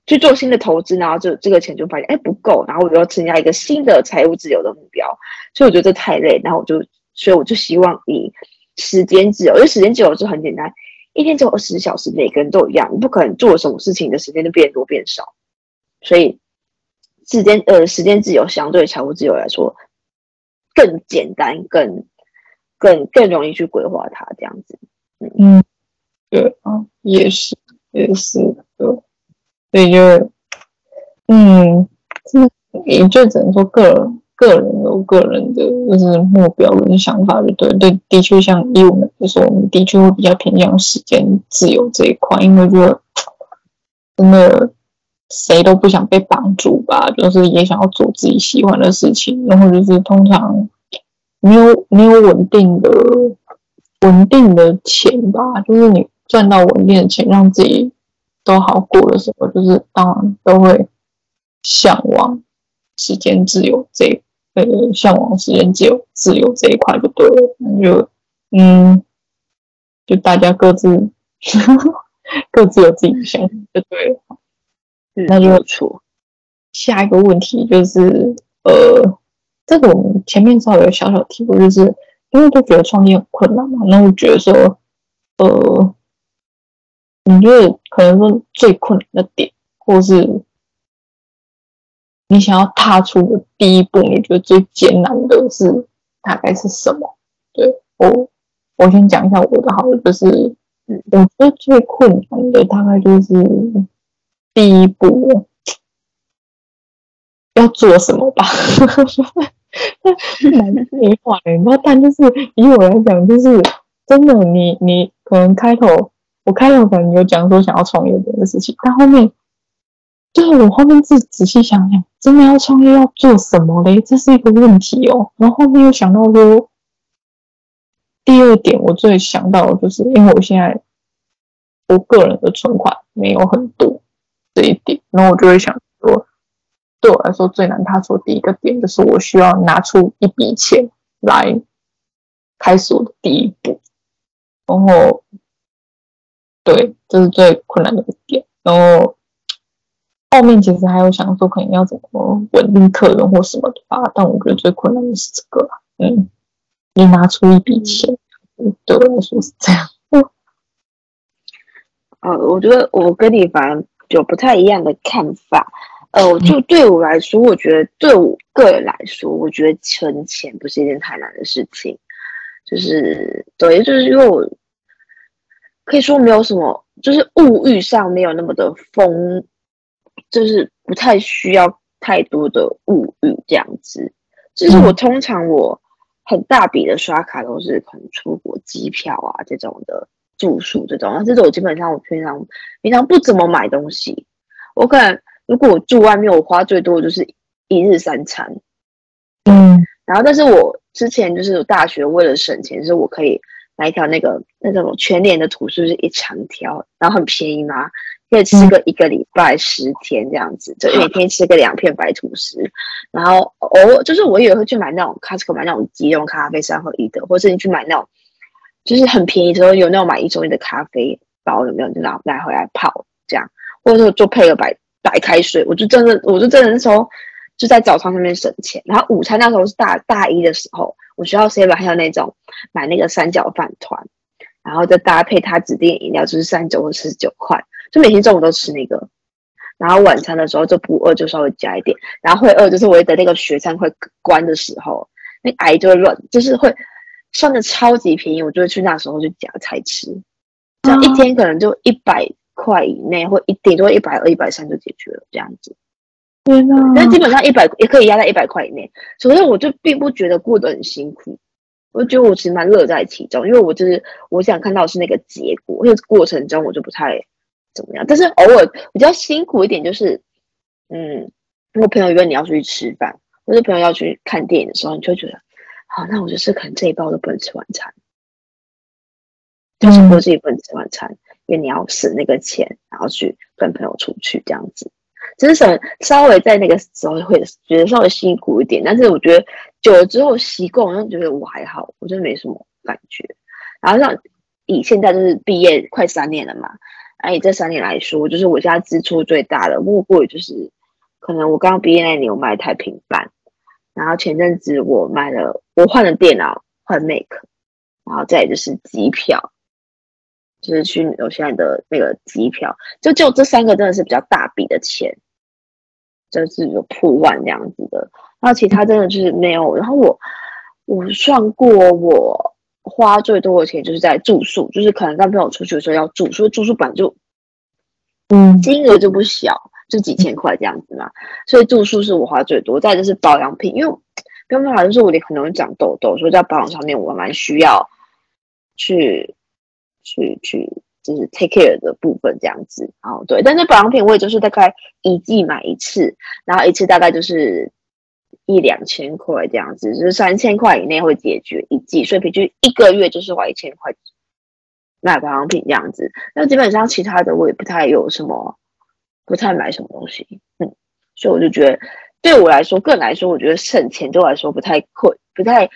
去做新的投资，然后就这个钱就发现哎不够，然后我就要增加一个新的财务自由的目标。所以我觉得这太累，然后我就所以我就希望以。时间自由，因为时间自由就很简单，一天只有二十四小时，每个人都一样，你不可能做什么事情的时间就变多变少，所以时间呃时间自由相对财务自由来说更简单，更更更容易去规划它这样子。嗯，嗯对啊，也是也是对，所以就嗯，这也就只能说个人。个人有个人的就是目标跟想法，就对对，的确像以我们来说，我们的确会比较偏向时间自由这一块，因为就真的谁都不想被绑住吧，就是也想要做自己喜欢的事情，然后就是通常没有没有稳定的稳定的钱吧，就是你赚到稳定的钱，让自己都好过的时候，就是当然都会向往时间自由这一。呃，向往时间自由，自由这一块就对了，那就嗯，就大家各自 各自有自己的想法就对了。嗯，那就出。下一个问题就是，呃，这个我们前面稍微有小小提过，就是因为都觉得创业很困难嘛，那我觉得说，呃，你觉得可能说最困难的点，或是？你想要踏出的第一步，你觉得最艰难的是大概是什么？对，我，我先讲一下我的好了，就是，嗯，我觉得最困难的大概就是第一步要做什么吧。蛮废话的，你知道，但就是以我来讲，就是真的你，你你可能开头，我开头可能有讲说想要创业这件事情，但后面。就是我后面自己仔细想想，真的要创业要做什么嘞？这是一个问题哦。然后后面又想到说，第二点我最想到的就是，因为我现在我个人的存款没有很多这一点，然后我就会想说，对我来说最难踏出第一个点就是我需要拿出一笔钱来开始我的第一步，然后对，这是最困难的一点，然后。后面其实还有想说，可能要怎么稳定客人或什么的吧，但我觉得最困难的是这个，嗯，你拿出一笔钱，对我来说是这样。呃，我觉得我跟你反而有不太一样的看法。呃，就对我来说，我觉得对我个人来说，我觉得存钱不是一件太难的事情。就是对，就是因为我可以说没有什么，就是物欲上没有那么的丰。就是不太需要太多的物欲这样子，就是我通常我很大笔的刷卡都是可能出国机票啊这种的住宿这种，那这种我基本上我平常平常不怎么买东西，我可能如果我住外面，我花最多就是一日三餐，嗯，然后但是我之前就是大学为了省钱，就是我可以买一条那个那种全年的吐司，就是一长条，然后很便宜嘛。可以吃个一个礼拜十天这样子，就每天吃个两片白吐司，然后偶尔就是我也会去买那种 Costco 买那种即溶咖啡三合一的，或者是你去买那种就是很便宜的时候有那种买一送一的咖啡包有没有？就拿拿回来泡这样，或者说就配个白白开水，我就真的我就真的那时候就在早餐上面省钱，然后午餐那时候是大大一的时候，我学校 seven 还有那种买那个三角饭团，然后再搭配它指定饮料就是三九或四十九块。就每天中午都吃那个，然后晚餐的时候就不饿，就稍微加一点，然后会饿，就是我的那个学餐会关的时候，那癌就会乱，就是会算的超级便宜，我就会去那时候就夹菜吃，这样一天可能就一百块以内，或一顶多一百二、一百三就解决了这样子。天哪！但基本上一百也可以压在一百块以内，所以我就并不觉得过得很辛苦，我觉得我其实蛮乐在其中，因为我就是我想看到的是那个结果，因为过程中我就不太。怎么样？但是偶尔比较辛苦一点，就是，嗯，如果朋友约你要出去吃饭，或者朋友要去看电影的时候，你就会觉得，好，那我就是可能这一包都不能吃晚餐，就是我自己不能吃晚餐，因为你要省那个钱，然后去跟朋友出去这样子，就是省稍微在那个时候会觉得稍微辛苦一点，但是我觉得久了之后习惯，我就觉得我还好，我真的没什么感觉。然后像以现在就是毕业快三年了嘛。哎这三年来说，就是我家支出最大的，莫过于就是可能我刚毕业那年我买了台平板，然后前阵子我买了我换了电脑换 Mac，然后再就是机票，就是去纽西兰的那个机票，就就这三个真的是比较大笔的钱，就是有破万这样子的，然后其他真的就是没有，然后我我算过我。花最多的钱就是在住宿，就是可能跟朋友出去的时候要住，所以住宿本来就，嗯，金额就不小，就几千块这样子嘛。所以住宿是我花最多，再就是保养品，因为没有办法，就是我脸很容易长痘痘，所以在保养上面我蛮需要去去去，就是 take care 的部分这样子。哦，对，但是保养品我也就是大概一季买一次，然后一次大概就是。一两千块这样子，就是三千块以内会解决一季，所以平均一个月就是花一千块买保养品这样子。那基本上其他的我也不太有什么，不太买什么东西，嗯，所以我就觉得对我来说，个人来说，我觉得省钱对我来说不太困，不太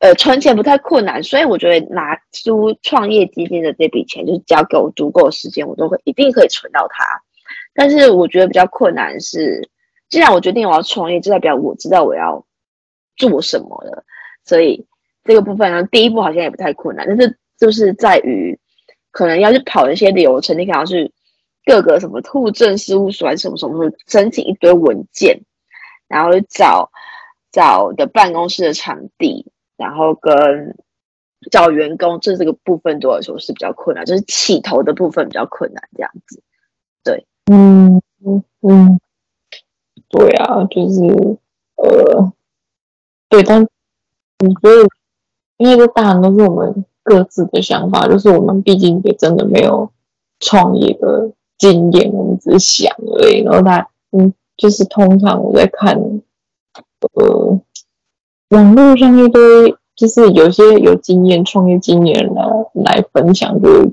呃存钱不太困难，所以我觉得拿出创业基金的这笔钱，就是只要给我足够的时间，我都会一定可以存到它。但是我觉得比较困难是。既然我决定我要创业，就代表我知道我要做什么了。所以这个部分呢，第一步好像也不太困难，但是就是在于可能要去跑一些流程，你可能要去各个什么兔证事务所还是什么什么申请一堆文件，然后找找的办公室的场地，然后跟找员工，这这个部分对我来说是比较困难，就是起头的部分比较困难，这样子。对，嗯嗯嗯。对啊，就是呃，对，但我觉得，因为这大人都是我们各自的想法，就是我们毕竟也真的没有创业的经验，我们只是想而已。然后他，嗯，就是通常我在看，呃，网络上一堆，就是有些有经验、创业经验的来分享，就是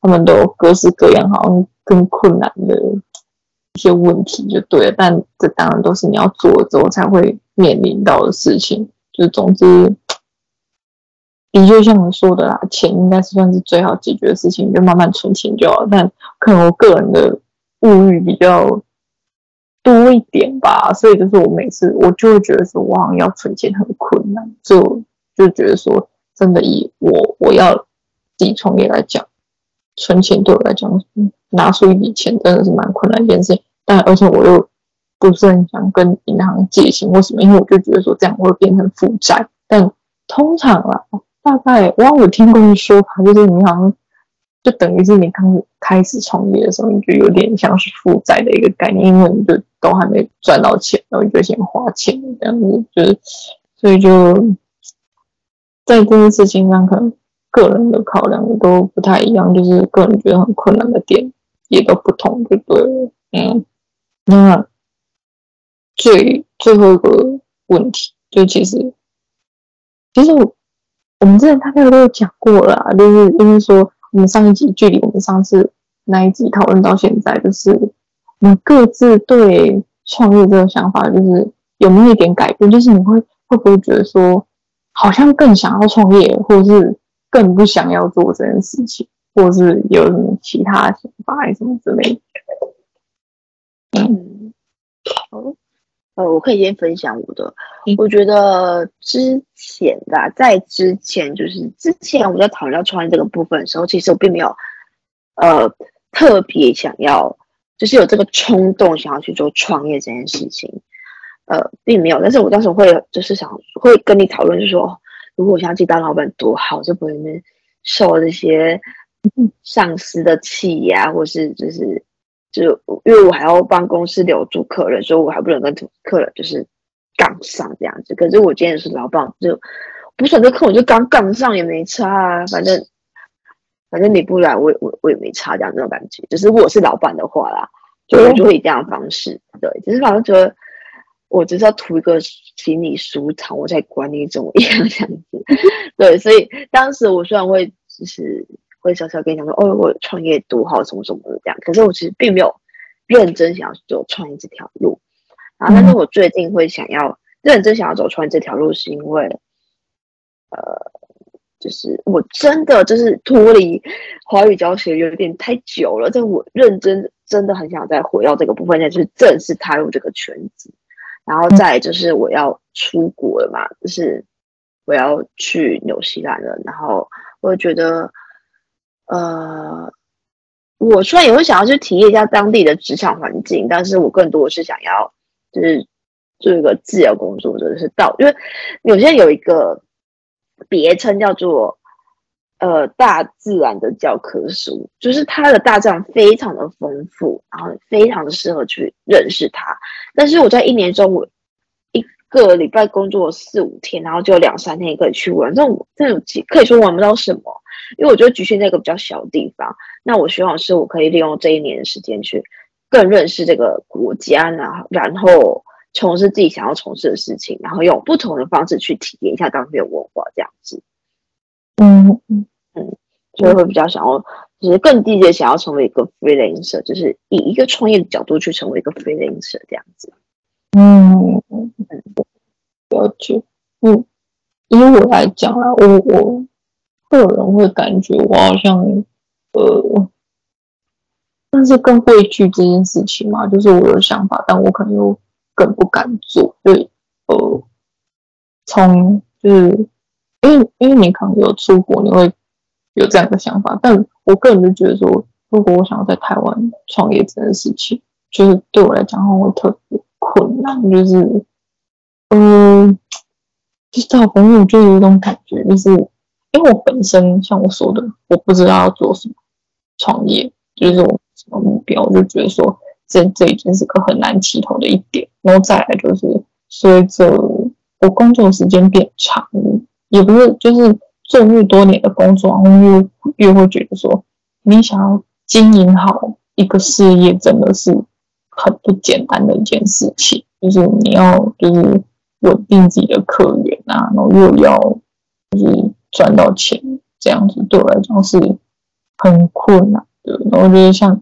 他们都各式各样，好像更困难的一些问题就对了。但这当然都是你要做了之后才会面临到的事情。就总之。的确像我说的啦，钱应该是算是最好解决的事情，就慢慢存钱就好。但可能我个人的物欲比较多一点吧，所以就是我每次我就会觉得说，我好像要存钱很困难，就就觉得说，真的以我我要自己创业来讲，存钱对我来讲，拿出一笔钱真的是蛮困难一件事情。但而且我又不是很想跟银行借钱或什么，因为我就觉得说这样会变成负债。但通常啦。大概我有听过一说法，就是银行就等于是你刚开始创业的时候，你就有点像是负债的一个概念，因为你就都还没赚到钱，然后你就先花钱这样子，就是所以就在这件事情上，可能个人的考量都不太一样，就是个人觉得很困难的点也都不同，就对了。嗯，那最最后一个问题，就其实其实我。我们之前大概都有讲过了，就是因为说我们上一集距离我们上次那一集讨论到现在，就是我们各自对创业这个想法，就是有没有一点改变？就是你会会不会觉得说，好像更想要创业，或者是更不想要做这件事情，或是有什么其他想法，还是什么之类的？嗯，好。呃，我可以先分享我的。我觉得之前吧，在之前就是之前我们在讨论到创业这个部分的时候，其实我并没有呃特别想要，就是有这个冲动想要去做创业这件事情，呃，并没有。但是我当时会就是想会跟你讨论，就是说，如果我想要去当老板多好，就不会受这些上司的气呀，或是就是。就因为我还要帮公司留住客人，所以我还不能跟客人就是杠上这样子。可是我今天是老板，就不选择客，我就刚杠上也没差啊。反正反正你不来，我我我也没差这样那种感觉。就是如果是老板的话啦，就我就会以这样的方式。对，只是反正觉得我只是要图一个心理舒畅，我才管你怎么样这样子。对，所以当时我虽然会就是。会小小跟你讲说，哦，我创业多好，什么什么的这样。可是我其实并没有认真想要走创业这条路。然后，但是我最近会想要认真想要走创业这条路，是因为，呃，就是我真的就是脱离华语教学有点太久了，但我认真真的很想再回到这个部分，再去正式踏入这个圈子。然后再就是我要出国了嘛，就是我要去纽西兰了。然后我觉得。呃，我虽然也会想要去体验一下当地的职场环境，但是我更多的是想要就是做一个自由工作者，就是到，因为有些有一个别称叫做呃大自然的教科书，就是它的大自然非常的丰富，然后非常的适合去认识它。但是我在一年中，我个礼拜工作四五天，然后就两三天可以去玩，这种这种可以说玩不到什么。因为我觉得局限在一个比较小的地方，那我希望是我可以利用这一年的时间去更认识这个国家，然后然后从事自己想要从事的事情，然后用不同的方式去体验一下当地的文化，这样子。嗯嗯嗯，所以会比较想要，就是更积极想要成为一个 freelancer，就是以一个创业的角度去成为一个 freelancer 这样子。嗯，了解。嗯，以我来讲啊，我我。个人会感觉我好像，呃，但是更畏惧这件事情嘛，就是我有想法，但我可能又更不敢做。对，呃，从就是因为因为你可能有出国，你会有这样的想法，但我个人就觉得说，如果我想要在台湾创业这件事情，就是对我来讲话会特别困难，就是，嗯、呃，不知道，反正我就有一种感觉，就是。因为我本身像我说的，我不知道要做什么创业，就是我什么目标，我就觉得说这这已经是个很难起头的一点。然后再来就是随着我工作时间变长，也不是就是做越多年的工作，然后越越会觉得说，你想要经营好一个事业真的是很不简单的一件事情，就是你要就是稳定自己的客源啊，然后又要就是赚到钱，这样子对我来讲是很困难的。然后就是像，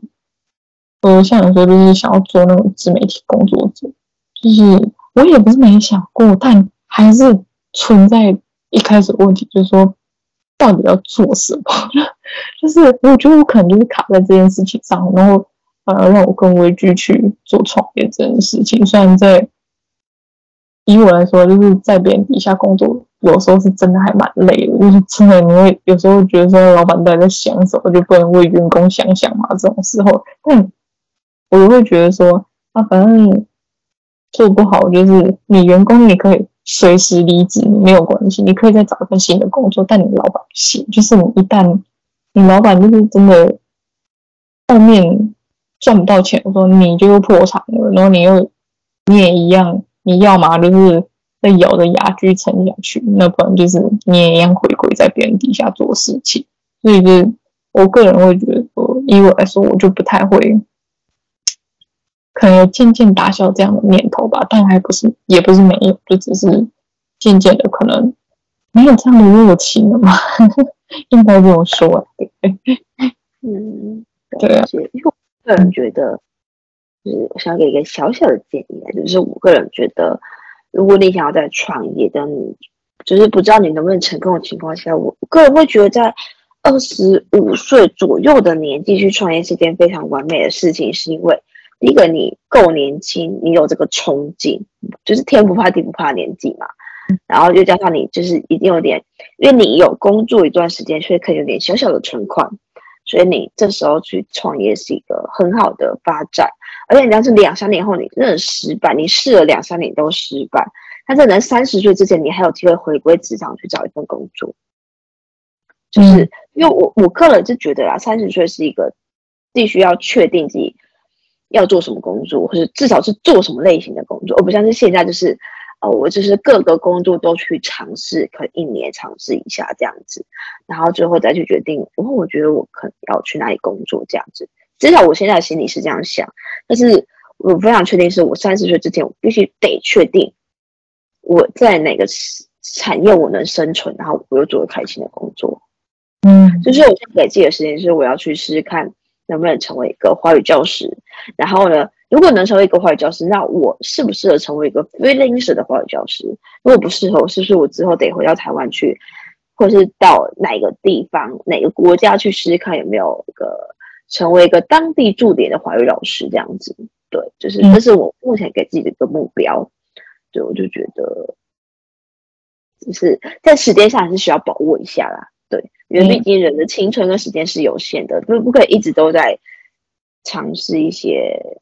呃，像有时候就是想要做那种自媒体工作者，就是我也不是没想过，但还是存在一开始问题，就是说。到底要做什么？就是我觉得我可能就是卡在这件事情上，然后反而让我更畏惧去做创业这件事情。虽然在以我来说，就是在别人底下工作，有时候是真的还蛮累的。就是真的你会有时候觉得说，老板在在想什么，就不能为员工想想嘛。这种时候，但我就会觉得说，啊，反正做不好，就是你员工也可以。随时离职没有关系，你可以再找一份新的工作。但你老板不行，就是你一旦你老板就是真的后面赚不到钱的时候，你就又破产了。然后你又你也一样，你要嘛就是在咬着牙去撑下去，那不然就是你也一样回归在别人底下做事情。所以就是我个人会觉得说，以我来说，我就不太会。可能渐渐打消这样的念头吧，但还不是，也不是没有，就只是渐渐的可能没有这样的热情了嘛，应该这么说啊，对，嗯，对啊，因为个人觉得，就是我想给一个小小的建议，就是我个人觉得，如果你想要在创业，但你就是不知道你能不能成功的情况下，我个人会觉得在二十五岁左右的年纪去创业是件非常完美的事情，是因为。第一个，你够年轻，你有这个冲劲，就是天不怕地不怕年纪嘛。然后又加上你就是一定有点，因为你有工作一段时间，所以可以有点小小的存款，所以你这时候去创业是一个很好的发展。而且你要是两三年后你真的失败，你试了两三年都失败，但是能三十岁之前你还有机会回归职场去找一份工作。就是因为我我个人是觉得啊，三十岁是一个必须要确定自己。要做什么工作，或者至少是做什么类型的工作，而不像是现在就是，哦，我就是各个工作都去尝试，可能一年尝试一下这样子，然后最后再去决定，哦，我觉得我可能要去哪里工作这样子。至少我现在心里是这样想，但是我非常确定，是我三十岁之前，我必须得确定我在哪个产业我能生存，然后我又做得开心的工作。嗯，就是我现在给自己的时间，就是我要去试试看。能不能成为一个华语教师？然后呢，如果能成为一个华语教师，那我适不适合成为一个 freelancer 的华语教师？如果不适合，是不是我之后得回到台湾去，或是到哪个地方、哪个国家去试试看有没有一个成为一个当地驻点的华语老师这样子？对，就是这是我目前给自己的一个目标。对，我就觉得，就是在时间上还是需要把握一下啦。对。因为毕竟人的青春跟时间是有限的，不不可以一直都在尝试一些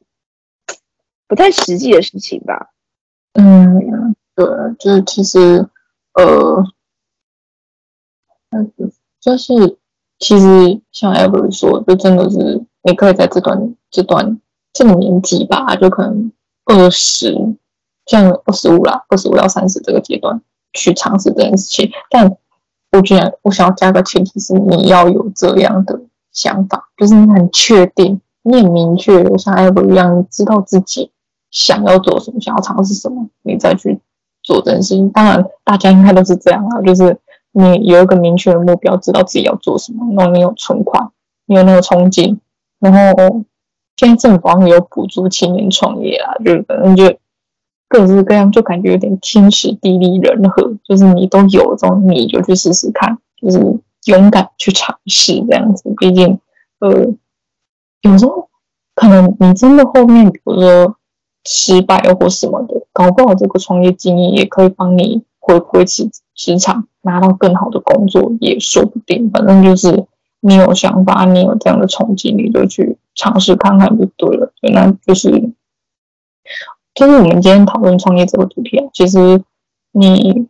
不太实际的事情吧。嗯，对，就是其实呃，就是其实像 Avery 说，就真的是你可以在这段这段这个年纪吧，就可能二十，像二十五啦，二十五到三十这个阶段去尝试这件事情，但。我觉得我想要加个前提是你要有这样的想法，就是你很确定，你很明确，像艾博一样，你知道自己想要做什么，想要尝试什么，你再去做这件事情。当然，大家应该都是这样啊，就是你有一个明确的目标，知道自己要做什么，然后你有存款，你有那个冲劲，然后现在政府好像也有补助青年创业啊，就是反正就。各式各样，就感觉有点天时地利人和，就是你都有这种，你就去试试看，就是勇敢去尝试这样子。毕竟，呃，有时候可能你真的后面，比如说失败或什么的，搞不好这个创业经验也可以帮你回归职职场，拿到更好的工作也说不定。反正就是你有想法，你有这样的冲击，你就去尝试看看就对了。所以那就是。就是我们今天讨论创业这个主题啊，其实你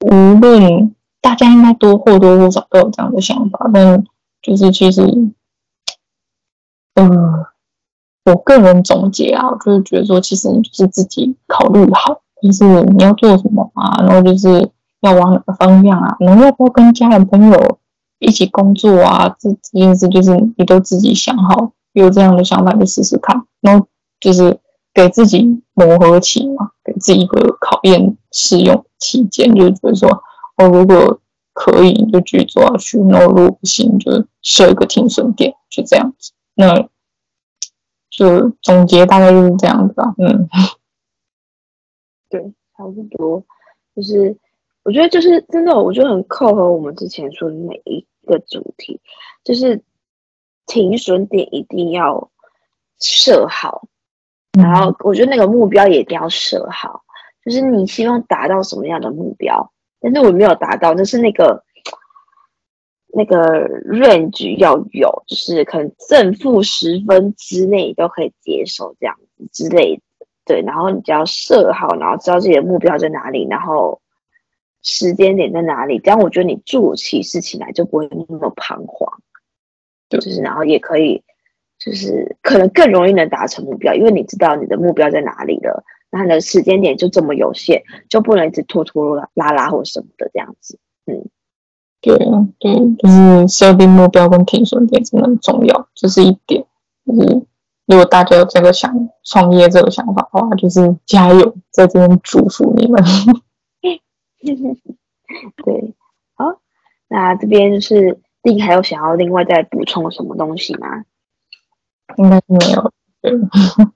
无论大家应该多或多或少都有这样的想法，但就是其实，嗯，我个人总结啊，我就是觉得说，其实你就是自己考虑好，就是你要做什么啊，然后就是要往哪个方向啊，然后要不要跟家人朋友一起工作啊，这这件事就是你都自己想好，有这样的想法就试试看，然后就是给自己磨合期嘛，给自己一个考验试用期间，就是觉得说，我、哦、如果可以就继续做下去，然后如果不行就设一个停损点，就这样子。那就总结大概就是这样子吧，嗯，对，差不多，就是我觉得就是真的，我觉得很扣合我们之前说的每一个主题，就是。停损点一定要设好，然后我觉得那个目标也一定要设好，就是你希望达到什么样的目标，但是我没有达到，就是那个那个 range 要有，就是可能正负十分之内都可以接受这样子之类的，对，然后你只要设好，然后知道自己的目标在哪里，然后时间点在哪里，这样我觉得你做起事情来就不会那么彷徨。就是，然后也可以，就是可能更容易能达成目标，因为你知道你的目标在哪里了，那你的时间点就这么有限，就不能一直拖拖拉拉或什么的这样子。嗯，对啊，对，就是设定目标跟停损点真的很重要，这是一点。就是如果大家有这个想创业这个想法的话，就是加油，在这边祝福你们。对，好，那这边就是。另还有想要另外再补充什么东西吗？应该没有。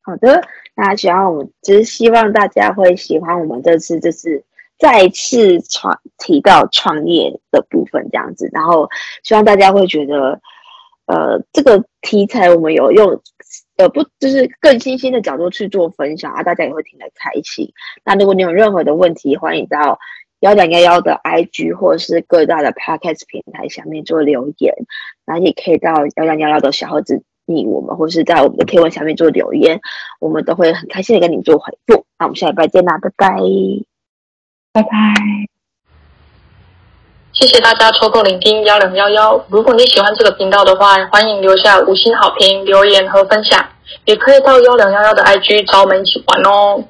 好的，那希望我们只是希望大家会喜欢我们这次这次再次创提到创业的部分这样子，然后希望大家会觉得，呃，这个题材我们有用呃不就是更新鲜的角度去做分享啊，大家也会听得开心。那如果你有任何的问题，欢迎到。幺两幺幺的 IG 或是各大的 Podcast 平台下面做留言，然后也可以到幺两幺幺的小盒子你我们，或是在我们的贴文下面做留言，我们都会很开心的跟你做回复。那我们下礼拜见啦，拜拜，拜拜。谢谢大家抽空聆听幺零幺幺。如果你喜欢这个频道的话，欢迎留下五星好评、留言和分享，也可以到幺零幺幺的 IG 找我们一起玩哦。